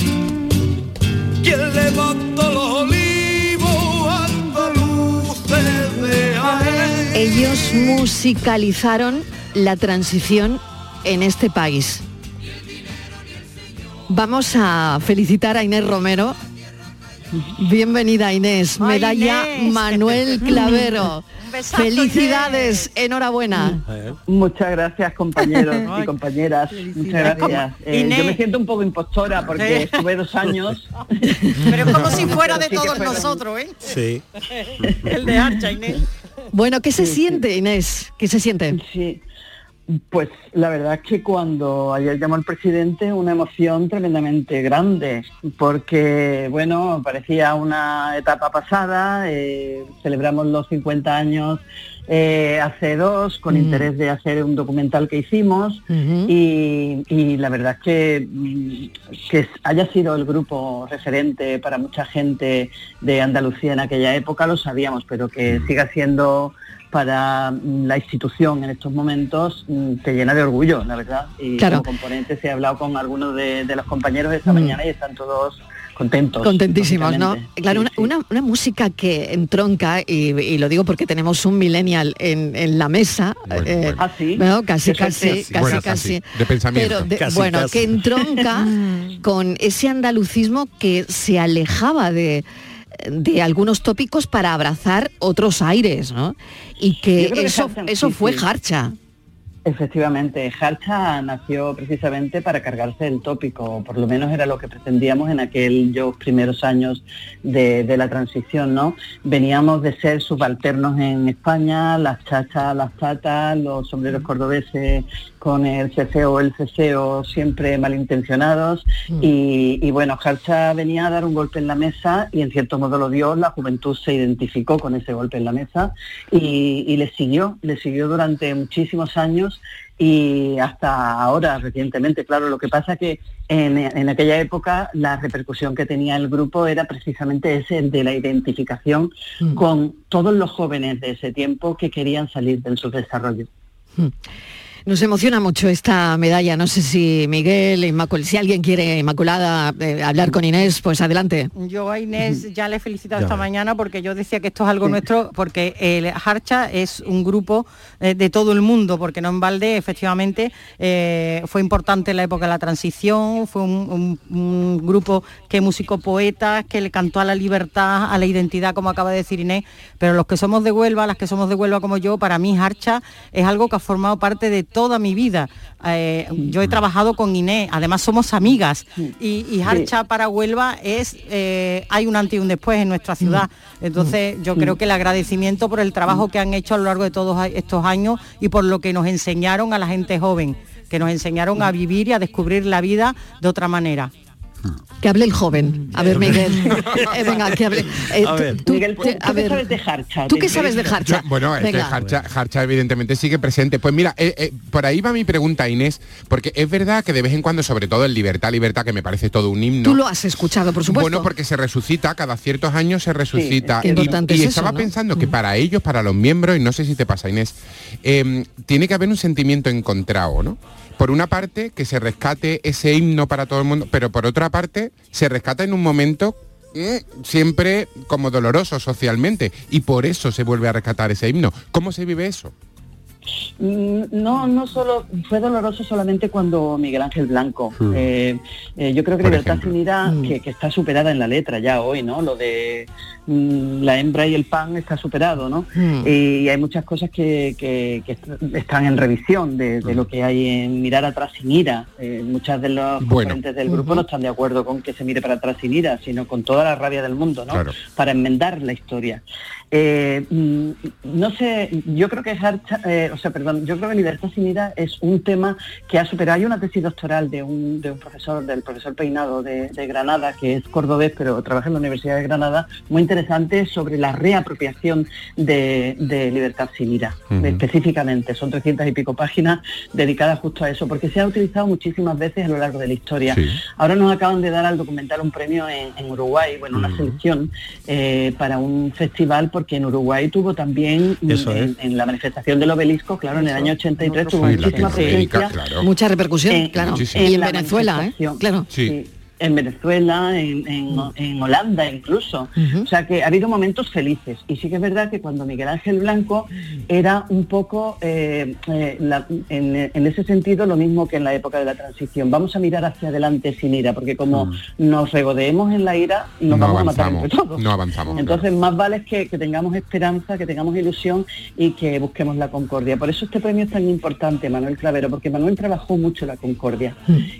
S3: quién levantó los olivos, andaluces de Jaén.
S2: Ellos musicalizaron la transición en este país. Vamos a felicitar a Inés Romero. Bienvenida Inés, medalla
S8: Inés.
S2: Manuel [LAUGHS] Clavero.
S8: Besazo,
S2: Felicidades, enhorabuena.
S13: Muchas gracias compañeros [LAUGHS] y compañeras. Muchas gracias. Eh, yo me siento un poco impostora porque
S8: Sí.
S13: estuve dos años. [LAUGHS]
S8: Pero es como si fuera de
S13: sí
S8: todos nosotros, ¿eh?
S5: Sí.
S8: El de Archa, Inés.
S2: Bueno, ¿qué se siente, Inés? ¿Qué se siente?
S13: Sí, pues la verdad es que cuando ayer llamó el presidente una emoción tremendamente grande, porque bueno, parecía una etapa pasada, eh, celebramos los 50 años eh, hace dos, con
S2: Mm.
S13: interés de hacer un documental que hicimos, y, y la verdad es que, mm, que haya sido el grupo referente para mucha gente de Andalucía en aquella época lo sabíamos, pero que siga siendo para mm, la institución en estos momentos mm, te llena de orgullo, la verdad. Y
S2: Claro.
S13: como componentes he hablado con algunos de, de los compañeros esta
S2: Mm.
S13: mañana y están todos contentos.
S2: Contentísimos, ¿no? Claro,
S13: Sí,
S2: una, una- una música que entronca, y, y lo digo porque tenemos un millennial en, en la mesa, eh,
S13: Ah, sí.
S2: bueno, casi, casi, casi,
S4: Bueno,
S2: casi,
S4: casi, de pensamiento.
S2: Pero de-
S4: Casi,
S2: bueno,
S4: casi.
S2: que entronca [LAUGHS] con ese andalucismo que se alejaba de de algunos tópicos para abrazar otros aires, ¿no? Y que eso, fue. Harcha.
S13: Efectivamente, Harcha nació precisamente para cargarse el tópico, por lo menos era lo que pretendíamos en aquellos primeros años de, de la transición, ¿no? Veníamos de ser subalternos en España, las chachas, las tatas, los sombreros cordobeses con el ceseo el ceseo siempre malintencionados. Y, y bueno, Harcha venía a dar un golpe en la mesa y en cierto modo lo dio, la juventud se identificó con ese golpe en la mesa y, y le siguió, le siguió durante muchísimos años y hasta ahora recientemente, claro, lo que pasa que en, en aquella época la repercusión que tenía el grupo era precisamente ese el de la identificación
S2: Mm.
S13: con todos los jóvenes de ese tiempo que querían salir del subdesarrollo.
S2: Nos emociona mucho esta medalla. No sé si Miguel, Inmacul- si alguien quiere, Inmaculada, eh, hablar con Inés, pues adelante.
S8: Yo a Inés ya le he felicitado
S2: Ya
S8: esta mañana porque yo decía que esto es algo nuestro, porque el Harcha es un grupo eh, de todo el mundo, porque no en balde efectivamente eh, fue importante en la época de la transición, fue un, un- un grupo que músico poetas, que le cantó a la libertad, a la identidad, como acaba de decir Inés, pero los que somos de Huelva, las que somos de Huelva como yo, para mí Harcha es algo que ha formado parte de toda mi vida. Eh, yo he trabajado con Inés, además somos amigas y, y Harcha para Huelva es, eh, hay un antes y un después en nuestra ciudad. Entonces yo creo que el agradecimiento por el trabajo que han hecho a lo largo de todos estos años y por lo que nos enseñaron a la gente joven, que nos enseñaron a vivir y a descubrir la vida de otra manera.
S2: Que hable el joven. A ver, Miguel. [LAUGHS] Eh, venga, que hable. Eh,
S13: A
S2: tú-
S13: ver.
S2: tú-
S13: Miguel, ¿tú-
S2: te-
S13: tú
S2: a
S13: qué
S2: ver,
S13: sabes de Harcha?
S2: ¿Tú
S13: ¿Te
S2: qué sabes de? Harcha?
S4: Yo- bueno, es que. Harcha, Harcha evidentemente sigue presente. Pues mira, eh, eh, por ahí va mi pregunta, Inés, porque es verdad que de vez en cuando, sobre todo en Libertad, Libertad, que me parece todo un himno.
S2: Tú lo has escuchado, por supuesto.
S4: Bueno, porque se resucita, cada ciertos años se resucita. Y-
S2: importante
S4: y
S2: es
S4: estaba
S2: eso, ¿no?
S4: pensando que para ellos, para los miembros, y no sé si te pasa, Inés, eh, tiene que haber un sentimiento encontrado, ¿no? Por una parte, que se rescate ese himno para todo el mundo, pero por otra parte, se rescata en un momento mm, siempre como doloroso socialmente y por eso se vuelve a rescatar ese himno. ¿Cómo se vive eso?
S13: Mm, No, no solo, fue doloroso solamente cuando Miguel Ángel Blanco.
S4: Mm.
S13: Eh, eh, yo creo que
S4: Por
S13: Libertad
S4: ejemplo.
S13: sin ira, que, que está superada en la letra ya hoy, ¿no? Lo de mm, la hembra y el pan está superado, ¿no?
S2: Mm.
S13: Y hay muchas cosas que, que- que est- están en revisión de,
S4: Mm.
S13: de lo que hay en mirar atrás sin ira. Eh, muchas de los
S4: Bueno.
S13: componentes del grupo no están de acuerdo con que se mire para atrás sin ira, sino con toda la rabia del mundo, ¿no?
S4: Claro.
S13: Para enmendar la historia. Eh, mm, no sé, yo creo que Harcha- eh, o sea, perdón, yo creo que Libertad sin ira es un tema que ha superado. Hay una tesis doctoral de un, de un profesor, del profesor Peinado de, de Granada, que es cordobés, pero trabaja en la Universidad de Granada, muy interesante sobre la reapropiación de, de Libertad sin ira, específicamente. Son 300 y pico páginas dedicadas justo a eso, porque se ha utilizado muchísimas veces a lo largo de la historia.
S14: Sí.
S13: Ahora nos acaban de dar al documental un premio en, en Uruguay, bueno, una selección eh, para un festival, porque en Uruguay tuvo también, mm,
S14: Eso
S13: en, en la manifestación del obelisco, claro, en el año 83 tuvo muchísima presencia.
S4: claro.
S2: Mucha repercusión,
S13: en-
S2: claro.
S4: Muchísimo.
S2: Y en
S13: la
S2: Venezuela, ¿eh? Claro.
S4: Sí.
S13: En Venezuela, en, en- en Holanda incluso. O sea que ha habido momentos felices. Y sí que es verdad que cuando Miguel Ángel Blanco era un poco, eh, eh, la- en, en ese sentido, lo mismo que en la época de la transición. Vamos a mirar hacia adelante sin ira, porque como nos regodeemos en la ira, nos
S4: no
S13: vamos a matar entre todos.
S4: no avanzamos.
S13: Entonces, más vale que, que tengamos esperanza, que tengamos ilusión y que busquemos la concordia. Por eso este premio es tan importante, Manuel Clavero, porque Manuel trabajó mucho la concordia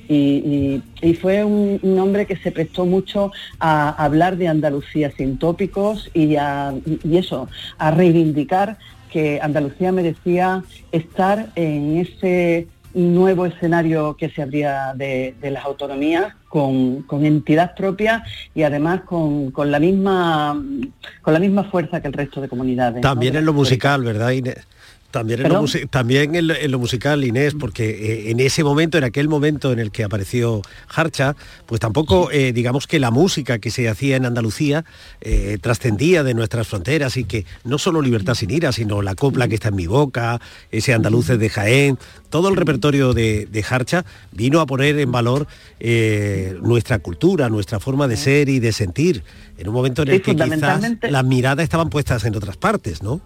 S13: y, y- y fue un, un hombre que se prestó mucho a hablar de Andalucía sin tópicos y, a, y eso, a reivindicar que Andalucía merecía estar en ese nuevo escenario que se abría de, de las autonomías con, con entidad propia y además con, con la misma con la misma fuerza que el resto de comunidades. ¿no?
S5: También en lo musical, ¿verdad, Inés? También en, lo, también en, lo, en lo musical, Inés, porque eh, en ese momento, en aquel momento en el que apareció Harcha, pues tampoco, eh, digamos que la música que se hacía en Andalucía eh, trascendía de nuestras fronteras y que no solo Libertad sin ira, sino la copla que está en mi boca, ese andaluces de Jaén, todo el repertorio de, de Harcha vino a poner en valor nuestra cultura, nuestra forma de ser y de sentir, en un momento en el que quizás las miradas estaban puestas en otras partes, ¿no?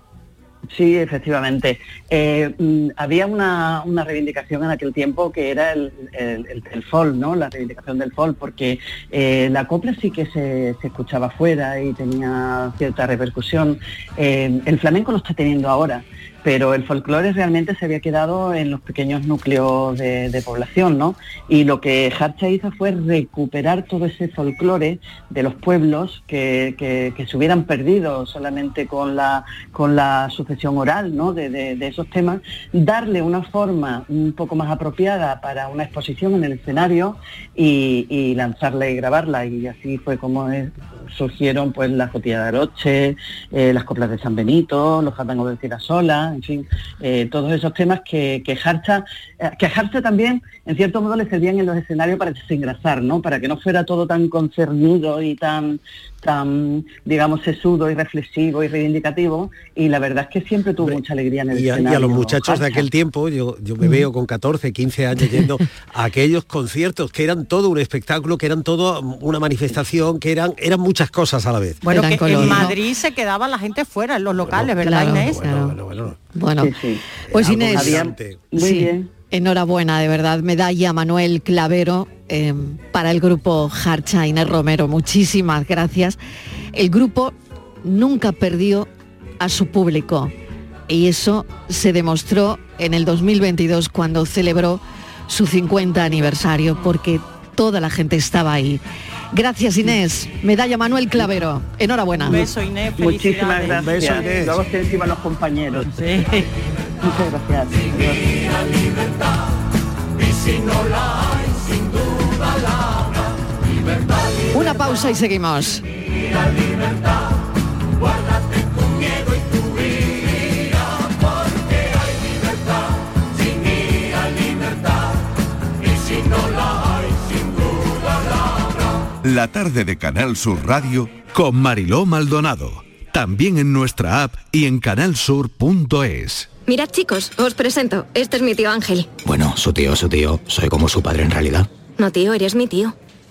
S13: Sí, efectivamente. Eh, mm, había una, una reivindicación en aquel tiempo que era el, el, folk, ¿no? La reivindicación del folk, porque eh, la copla sí que se, se escuchaba fuera y tenía cierta repercusión. Eh, el flamenco lo está teniendo ahora, pero el folclore realmente se había quedado en los pequeños núcleos de, población, ¿no? Y lo que Harcha hizo fue recuperar todo ese folclore de los pueblos que, se hubieran perdido solamente con la, con la sucesión oral, ¿no? De esos temas, darle una forma un poco más apropiada para una exposición en el escenario y, y lanzarla y grabarla. Y así fue como es- surgieron pues las cotillas de Aroche, eh, las coplas de San Benito, los jatangos de Tirasola, en fin, eh, todos esos temas que, que eh, que a Jarcha también en cierto modo le servían en los escenarios para desengrasar, ¿no? Para que no fuera todo tan concernido y tan tan, digamos, sesudo y reflexivo y reivindicativo, y la verdad es que siempre tuvo mucha alegría en el
S15: Y a, y a
S13: escenario.
S15: los muchachos de aquel tiempo, yo, yo me veo con 14, 15 años yendo a aquellos conciertos que eran todo un espectáculo, que eran todo una manifestación, que eran, eran muchas cosas a la vez.
S8: Bueno, que en Madrid se quedaba la gente fuera, en los locales, ¿verdad,
S2: claro,
S8: Inés?
S2: Bueno,
S13: Sí, sí.
S2: pues Inés.
S13: Muy
S2: sí,
S13: bien.
S2: Enhorabuena, de verdad, medalla Manuel Clavero eh, para el grupo Harcha Inés Romero, muchísimas gracias. El grupo nunca perdió a su público y eso se demostró en el 2022 cuando celebró su 50 aniversario porque toda la gente estaba ahí. Gracias Inés, medalla Manuel Clavero, enhorabuena.
S8: Un beso, Inés,
S13: Muchísimas gracias. Luego se encima los compañeros. Muchas gracias.
S1: Y si no la hay, sin duda la habrá. Libertad,
S2: Una pausa y seguimos.
S1: libertad, libertad. Guárdate tu miedo y tu ira, porque hay libertad, sin ira, libertad. Y si no la hay, sin duda la habrá.
S5: La tarde de Canal Sur Radio con Mariló Maldonado. También en nuestra app y en canalsur.es.
S14: Mirad chicos, os presento. Este es mi tío Ángel.
S16: Bueno, su tío, su tío. Soy como su padre en realidad.
S14: No tío, eres mi tío.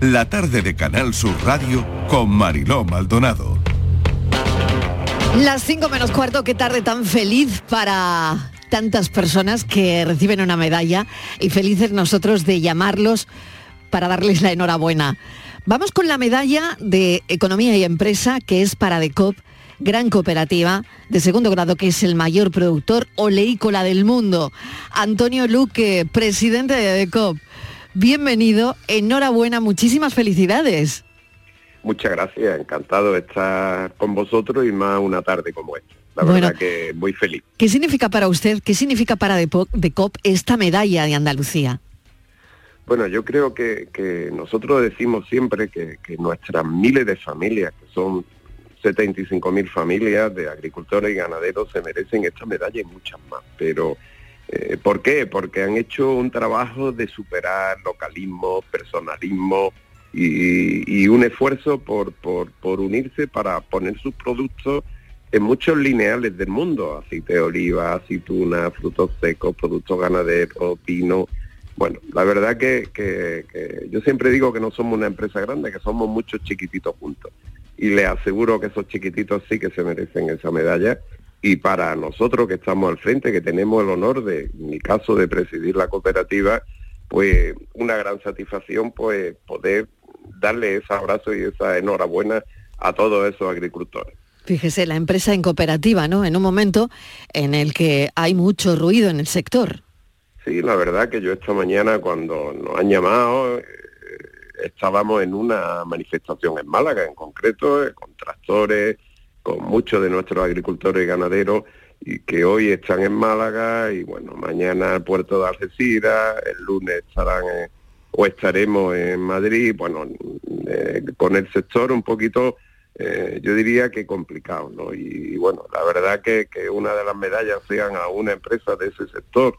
S5: La tarde de Canal Sur Radio con Mariló Maldonado.
S2: Las 5 menos cuarto, qué tarde tan feliz para tantas personas que reciben una medalla y felices nosotros de llamarlos para darles la enhorabuena. Vamos con la medalla de Economía y Empresa, que es para DECOP, gran cooperativa de segundo grado, que es el mayor productor oleícola del mundo. Antonio Luque, presidente de DECOP. Bienvenido, enhorabuena, muchísimas felicidades.
S17: Muchas gracias, encantado de estar con vosotros y más una tarde como esta. La
S2: Bueno.
S17: verdad que muy feliz.
S2: ¿Qué significa para usted, qué significa para DECOP esta medalla de Andalucía?
S17: Bueno, yo creo que, que nosotros decimos siempre que, que nuestras miles de familias, que son 75.000 familias de agricultores y ganaderos, se merecen esta medalla y muchas más. Pero, eh, ¿por qué? Porque han hecho un trabajo de superar localismo, personalismo y, un esfuerzo por, por, unirse para poner sus productos en muchos lineales del mundo, aceite de oliva, aceituna, frutos secos, productos ganaderos, vino. Bueno, la verdad que, que- que yo siempre digo que no somos una empresa grande, que somos muchos chiquititos juntos. Y les aseguro que esos chiquititos sí que se merecen esa medalla. Y para nosotros que estamos al frente, que tenemos el honor de, en mi caso, de presidir la cooperativa, pues una gran satisfacción pues poder darle ese abrazo y esa enhorabuena a todos esos agricultores.
S2: Fíjese, la empresa en cooperativa, ¿no? En un momento en el que hay mucho ruido en el sector.
S17: Sí, la verdad que yo esta mañana cuando nos han llamado eh, estábamos en una manifestación en Málaga en concreto, eh, con tractores, con muchos de nuestros agricultores y ganaderos y que hoy están en Málaga y bueno, mañana al puerto de Algeciras, el lunes estarán en- o estaremos en Madrid, bueno, eh, con el sector un poquito, eh, yo diría que complicado, ¿no? Y, bueno, la verdad que, que una de las medallas sean a una empresa de ese sector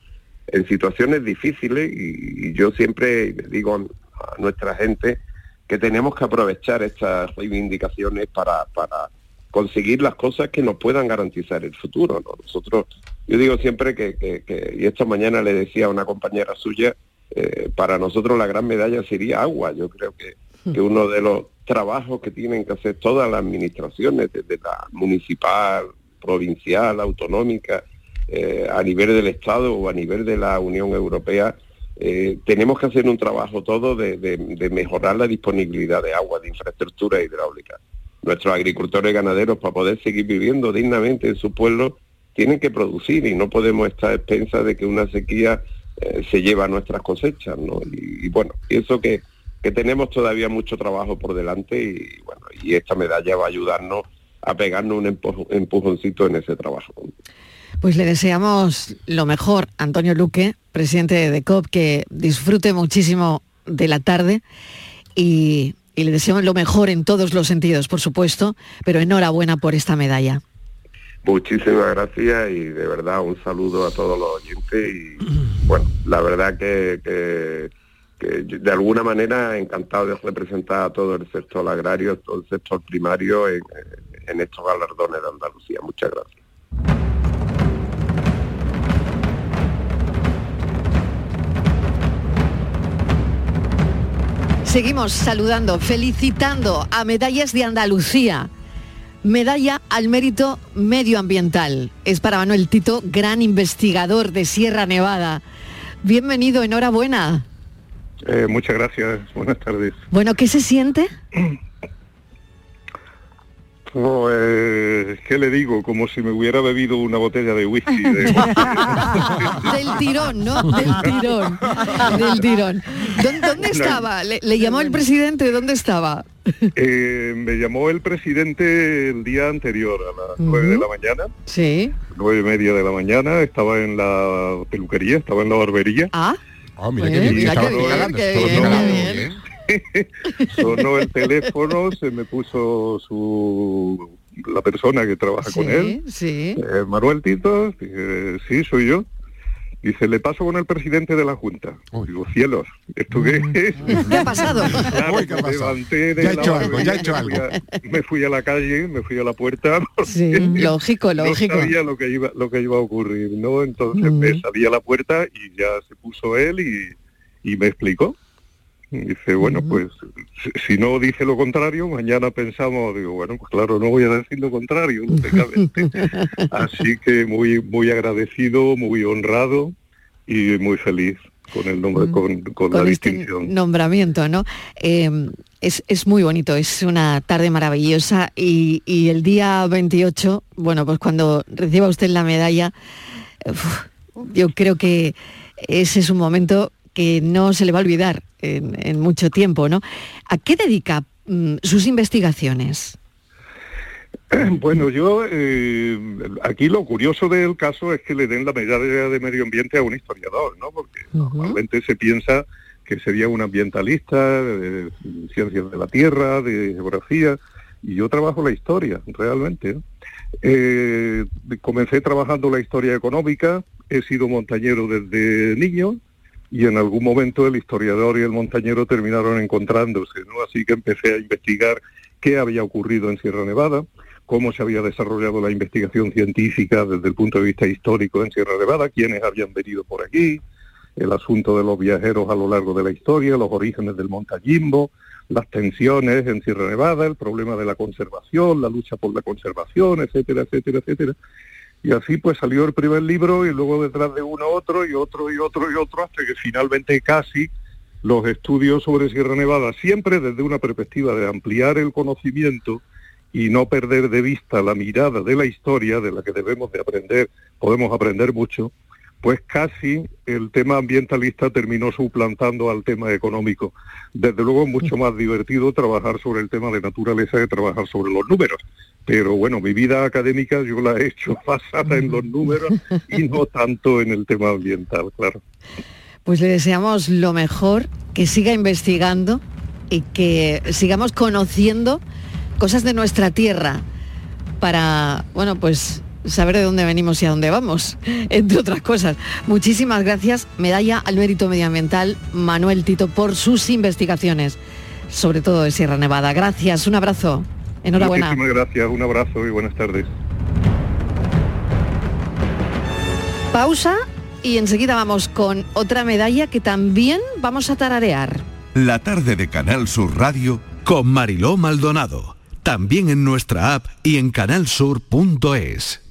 S17: en situaciones difíciles y, yo siempre digo a nuestra gente que tenemos que aprovechar estas reivindicaciones para, para conseguir las cosas que nos puedan garantizar el futuro. ¿no? Nosotros, yo digo siempre que, que- que- y esta mañana le decía a una compañera suya, eh, para nosotros la gran medalla sería agua. Yo creo que, que uno de los trabajos que tienen que hacer todas las administraciones, desde la municipal, provincial, autonómica, eh, a nivel del Estado o a nivel de la Unión Europea, eh, tenemos que hacer un trabajo todo de, de- de mejorar la disponibilidad de agua, de infraestructura hidráulica. Nuestros agricultores y ganaderos, para poder seguir viviendo dignamente en su pueblo, tienen que producir y no podemos estar a expensas de que una sequía eh, se lleva nuestras cosechas, ¿no? Y, bueno, pienso que, que tenemos todavía mucho trabajo por delante y bueno, y esta medalla va a ayudarnos a pegarnos un empuj- empujoncito en ese trabajo.
S2: Pues le deseamos lo mejor, Antonio Luque, presidente de DECOP, que disfrute muchísimo de la tarde y, y le deseamos lo mejor en todos los sentidos, por supuesto, pero enhorabuena por esta medalla.
S17: Muchísimas gracias y de verdad un saludo a todos los oyentes y bueno, la verdad que, que- que yo, de alguna manera encantado de representar a todo el sector agrario, todo el sector primario en, en estos galardones de Andalucía. Muchas gracias.
S2: Seguimos saludando, felicitando a Medallas de Andalucía. Medalla al mérito medioambiental. Es para Manuel Tito, gran investigador de Sierra Nevada. Bienvenido, enhorabuena.
S18: Eh, muchas gracias, buenas tardes.
S2: Bueno, ¿qué se siente? [CLEARS THROAT]
S18: Pues, ¿qué le digo? Como si me hubiera bebido una botella de whisky. de- [LAUGHS]
S2: Del tirón, ¿no? Del tirón. Del tirón. ¿Dó- ¿Dónde estaba? ¿Le, le llamó el presidente? ¿Dónde estaba?
S18: Eh, me llamó el presidente el día anterior, a las nueve de la mañana,
S2: Sí.
S18: nueve y media de la mañana, estaba en la peluquería, estaba en la barbería.
S2: Ah.
S4: mira
S18: Y
S4: qué bien, mira qué
S18: sonó
S4: bien,
S18: el-
S4: qué
S18: sonó
S4: bien,
S18: el-
S4: qué [LAUGHS]
S18: sonó el teléfono, se me puso su la persona que trabaja con él.
S2: Sí.
S18: Eh, Manuel Tito, dije, sí, soy yo. Dice, le paso con el presidente de la Junta. Digo, cielos, ¿esto qué es? [LAUGHS]
S2: ¿Qué ha pasado?
S18: Claro,
S4: Uy, ¿qué ha
S18: me levanté de
S4: Ya hecho algo, hecho
S18: me fui
S4: algo.
S18: a- Me fui a la calle, me fui a la puerta. [LAUGHS]
S2: Sí, lógico, lógico.
S18: No sabía lo que iba, lo que iba a ocurrir, ¿no? Entonces me salí a la puerta y ya se puso él y, y me explicó. Y dice, bueno, pues si, no dice lo contrario, mañana pensamos, digo, bueno, pues claro, no voy a decir lo contrario, [LAUGHS] lógicamente. Así que muy, muy agradecido, muy honrado y muy feliz con el nombre, con, con la
S2: este
S18: distinción.
S2: nombramiento, ¿no? Eh, es, es muy bonito, es una tarde maravillosa y, y el día 28, bueno, pues cuando reciba usted la medalla, uf, yo creo que ese es un momento que no se le va a olvidar en, en mucho tiempo, ¿no? ¿A qué dedica mm, sus investigaciones? [CLEARS THROAT]
S18: Bueno, yo eh, aquí lo curioso del caso es que le den la medalla de medio ambiente a un historiador, ¿no? Porque normalmente se piensa que sería un ambientalista de ciencias de la tierra, de geografía, y yo trabajo la historia, realmente. ¿no? Eh, comencé trabajando la historia económica, he sido montañero desde niño, y en algún momento el historiador y el montañero terminaron encontrándose, ¿no? Así que empecé a investigar qué había ocurrido en Sierra Nevada, cómo se había desarrollado la investigación científica desde el punto de vista histórico en Sierra Nevada, quiénes habían venido por aquí, el asunto de los viajeros a lo largo de la historia, los orígenes del montañismo, las tensiones en Sierra Nevada, el problema de la conservación, la lucha por la conservación, etcétera, etcétera, etcétera. Y así pues salió el primer libro y luego detrás de uno otro y otro y otro y otro hasta que finalmente casi los estudios sobre Sierra Nevada, siempre desde una perspectiva de ampliar el conocimiento y no perder de vista la mirada de la historia de la que debemos de aprender, podemos aprender mucho, pues casi el tema ambientalista terminó suplantando al tema económico. Desde luego es mucho más divertido trabajar sobre el tema de naturaleza que trabajar sobre los números. Pero bueno, mi vida académica yo la he hecho [LAUGHS] basada en los números y no tanto en el tema ambiental, claro.
S2: Pues le deseamos lo mejor, que siga investigando y que sigamos conociendo cosas de nuestra tierra para, bueno, pues saber de dónde venimos y a dónde vamos, [LAUGHS] entre otras cosas. Muchísimas gracias, medalla al mérito medioambiental Manuel Tito por sus investigaciones, sobre todo de Sierra Nevada. Gracias, un abrazo. Enhorabuena.
S18: Muchísimas gracias, un abrazo y buenas tardes.
S2: Pausa y enseguida vamos con otra medalla que también vamos a tararear.
S1: La tarde de Canal Sur Radio con Mariló Maldonado. También en nuestra app y en canalsur.es.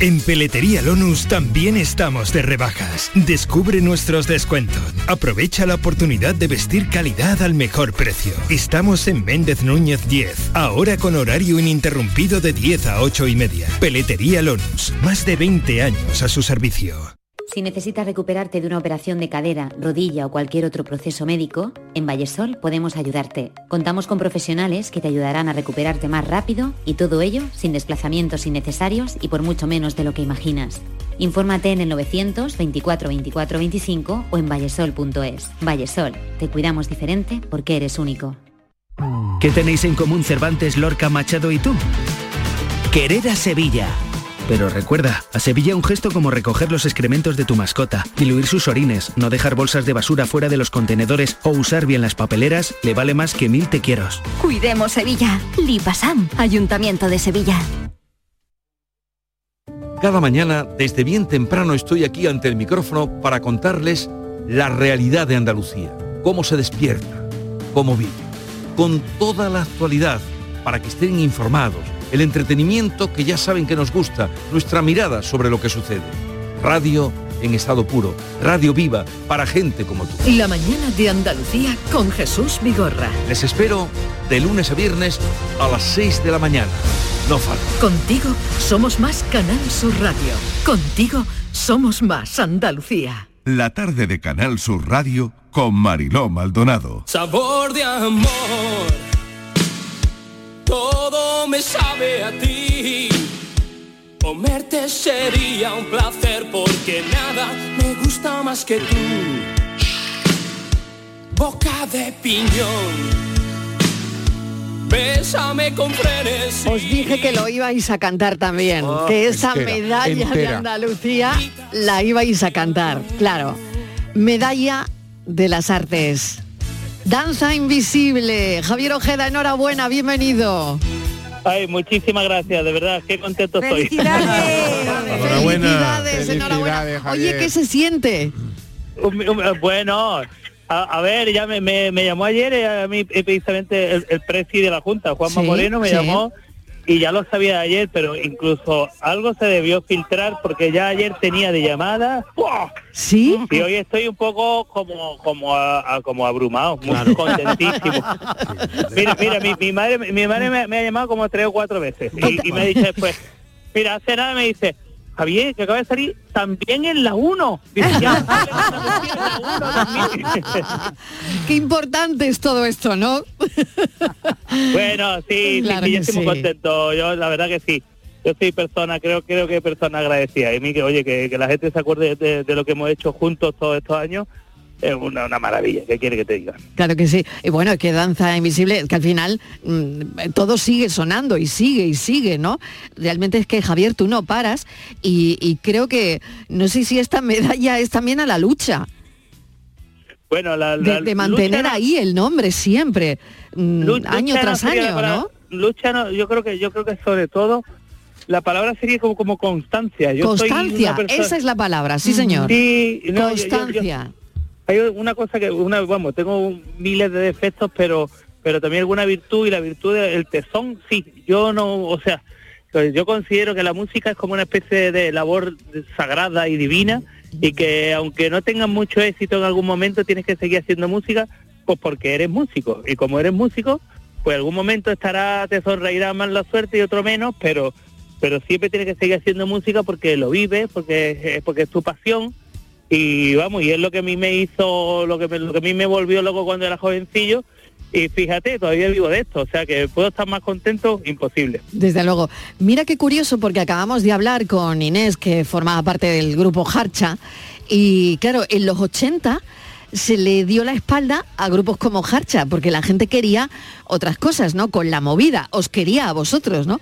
S19: En Peletería Lonus también estamos de rebajas. Descubre nuestros descuentos. Aprovecha la oportunidad de vestir calidad al mejor precio. Estamos en Méndez Núñez 10, ahora con horario ininterrumpido de 10 a 8 y media. Peletería Lonus, más de 20 años a su servicio.
S20: Si necesitas recuperarte de una operación de cadera, rodilla o cualquier otro proceso médico, en Vallesol podemos ayudarte. Contamos con profesionales que te ayudarán a recuperarte más rápido y todo ello sin desplazamientos innecesarios y por mucho menos de lo que imaginas. Infórmate en el 924 24 25 o en vallesol.es. Vallesol, te cuidamos diferente porque eres único.
S21: ¿Qué tenéis en común Cervantes, Lorca, Machado y tú? Querer a Sevilla. Pero recuerda, a Sevilla un gesto como recoger los excrementos de tu mascota, diluir sus orines, no dejar bolsas de basura fuera de los contenedores o usar bien las papeleras le vale más que mil te quiero.
S22: Cuidemos Sevilla. Lipasam, Ayuntamiento de Sevilla.
S23: Cada mañana, desde bien temprano, estoy aquí ante el micrófono para contarles
S24: la realidad de Andalucía, cómo se despierta, cómo vive, con toda la actualidad para que estén informados, el entretenimiento que ya saben que nos gusta, nuestra mirada sobre lo que sucede. Radio en estado puro, radio viva para gente como tú.
S25: La mañana de Andalucía con Jesús Vigorra.
S24: Les espero de lunes a viernes a las 6 de la mañana. No falta.
S25: Contigo somos más Canal Sur Radio. Contigo somos más Andalucía.
S1: La tarde de Canal Sur Radio con Mariló Maldonado.
S26: Sabor de amor, todo Comerte sería un placer porque nada me gusta más que tú. Boca de piñón. Bésame con frenesí.
S2: Os dije que lo ibais a cantar también, que esa
S4: entera,
S2: medalla de. Andalucía la ibais a cantar, claro. Medalla de las artes. Danza invisible. Javier Ojeda, enhorabuena, bienvenido.
S27: Ay, muchísimas gracias, de verdad, qué contento estoy.
S2: Felicidades, [LAUGHS] enhorabuena. Oye, ¿qué se siente?
S27: Un- un- Bueno, a, a ver, ya me, me- me llamó ayer eh, a mí eh, precisamente el, el presi de la Junta, Juanma
S2: Sí,
S27: Moreno, me
S2: sí.
S27: llamó y ya lo sabía ayer, pero incluso algo se debió filtrar porque ya ayer tenía de llamadas. ¡buah!
S2: ¿Sí?
S27: Y hoy estoy un poco como como a- a- como abrumado, muy contentísimo. [LAUGHS] Mira, mira, mi, mi madre, mi madre me, me ha llamado como tres o cuatro veces y, y me dice después, mira, hace nada me dice, Javier, que acaba de salir también en la 1. [LAUGHS] Dice, ya, [LAUGHS]
S2: Qué importante es todo esto, ¿no? [LAUGHS]
S27: Bueno, sí,
S2: Claro
S27: sí, sí, yo estoy muy contento. Yo la verdad que sí. Yo soy persona, creo, creo que persona agradecida. Y mí que, oye, que, que la gente se acuerde de, de lo que hemos hecho juntos todos estos años, es una, una maravilla. ¿Qué quiere que te diga?
S2: Claro que sí. Y bueno, es que danza invisible, que al final mm, todo sigue sonando y sigue y sigue, ¿no? Realmente es que Javier, tú no paras y, y creo que, no sé si esta medalla es también a la lucha,
S27: Bueno, la,
S2: de,
S27: la
S2: de mantener
S27: lucha-
S2: ahí el nombre siempre, mm,
S27: Lu-
S2: año
S27: lucha
S2: tras
S27: no
S2: año,
S27: palabra-
S2: ¿no?
S27: Lucha no, yo creo que yo creo que sobre todo la palabra sería como como constancia. Yo soy
S2: Constancia,
S27: una persona-
S2: esa es la palabra, sí señor.
S27: Sí, no, yo- yo- yo-
S2: Constancia.
S27: Hay una cosa que una vamos, tengo miles de defectos, pero pero también alguna virtud y la virtud del tesón, sí. Yo no, o sea, yo considero que la música es como una especie de labor sagrada y divina y que aunque no tengas mucho éxito en algún momento tienes que seguir haciendo música pues porque eres músico y como eres músico pues algún momento estará te sonreirá más la suerte y otro menos pero pero siempre tienes que seguir haciendo música porque lo vives porque porque es tu pasión y vamos y es lo que a mí me hizo lo que me- lo que a mí me volvió loco cuando era jovencillo y fíjate todavía vivo de esto o sea que puedo estar más contento imposible
S2: Desde luego. Mira qué curioso porque acabamos de hablar con Inés, que formaba parte del grupo Harcha, y claro, en los 80 se le dio la espalda a grupos como Harcha, porque la gente quería otras cosas, ¿no? Con la movida, os quería a vosotros, ¿no?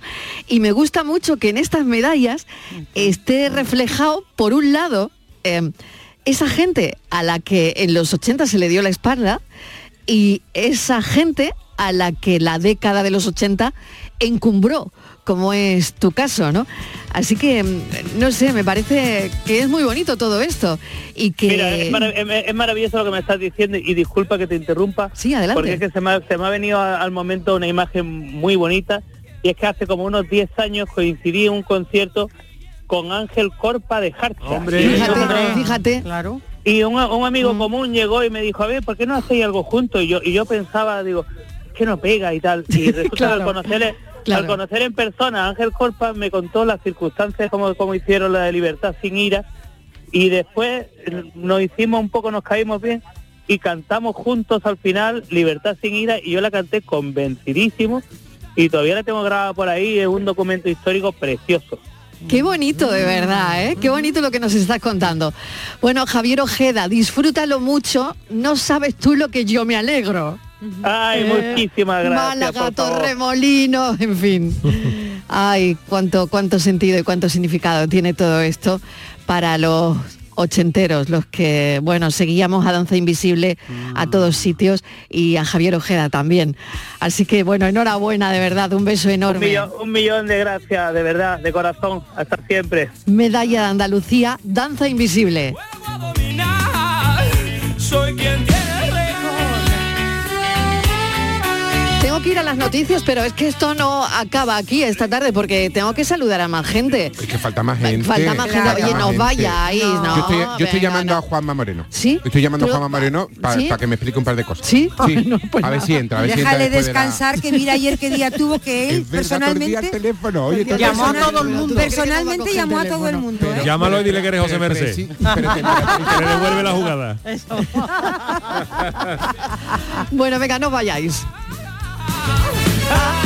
S2: Y me gusta mucho que en estas medallas esté reflejado, por un lado, eh, esa gente a la que en los 80 se le dio la espalda y esa gente a la que la década de los 80 encumbró, como es tu caso, ¿no? Así que, mm, no sé, me parece que es muy bonito todo esto y que...
S27: Mira, es, marav- es- es maravilloso lo que me estás diciendo y disculpa que te interrumpa.
S2: Sí, adelante.
S27: Porque es que se me ha, se me ha venido a- al momento una imagen muy bonita y es que hace como unos 10 años coincidí en un concierto con Ángel Corpa de Harcha. Y
S2: fíjate, fíjate.
S28: Claro.
S27: Y un, un amigo común llegó y me dijo, a ver, ¿por qué no hacéis algo juntos? Y yo, y yo pensaba, digo, es que no pega y tal. Y [LAUGHS] resulta que al conocer,
S2: claro.
S27: al conocer en persona a Ángel Corpa me contó las circunstancias como, como hicieron la de Libertad sin ira. Y después nos hicimos un poco, nos caímos bien y cantamos juntos al final Libertad sin ira y yo la canté convencidísimo y todavía la tengo grabada por ahí, es un documento histórico precioso.
S2: Qué bonito, de verdad, ¿eh? Qué bonito lo que nos estás contando. Bueno, Javier Ojeda, disfrútalo mucho. No sabes tú lo que yo me alegro.
S27: Ay,
S2: Eh,
S27: muchísimas gracias.
S2: Málaga. Torremolinos, en fin. [LAUGHS] Ay, cuánto, cuánto sentido y cuánto significado tiene todo esto para los ochenteros, los que, bueno, seguíamos a Danza Invisible a todos sitios y a Javier Ojeda también. Así que, bueno, enhorabuena, de verdad, un beso
S27: Un
S2: enorme.
S27: millón, un millón de gracias, de verdad, de corazón, hasta siempre.
S2: Medalla de Andalucía, Danza Invisible.
S26: soy quien
S2: que ir a las noticias, pero es que esto no acaba aquí esta tarde porque tengo que saludar a más gente.
S4: Es que falta más gente.
S2: Falta más gente. Oye, no
S4: gente.
S2: vayáis, no.
S4: Yo estoy, yo estoy
S2: venga,
S4: llamando a Juanma Moreno.
S2: ¿Sí?
S4: Estoy llamando a Juanma Moreno para
S2: ¿Sí?
S4: que me explique un par de cosas.
S2: ¿Sí?
S4: a ver si entra, a ver si entra
S7: Déjale
S4: después de la-
S7: descansar, que mira ayer qué día tuvo que él [LAUGHS]
S4: el
S7: personalmente
S4: teléfono, oye,
S7: llamó a todo el mundo. Personalmente llamó a todo el mundo. ¿eh?
S1: Llámalo y dile que eres José Merced.
S4: sí, [LAUGHS] pero- pero-
S1: que le devuelve la jugada. [LAUGHS]
S2: Bueno, venga, no vayáis.
S26: Ay,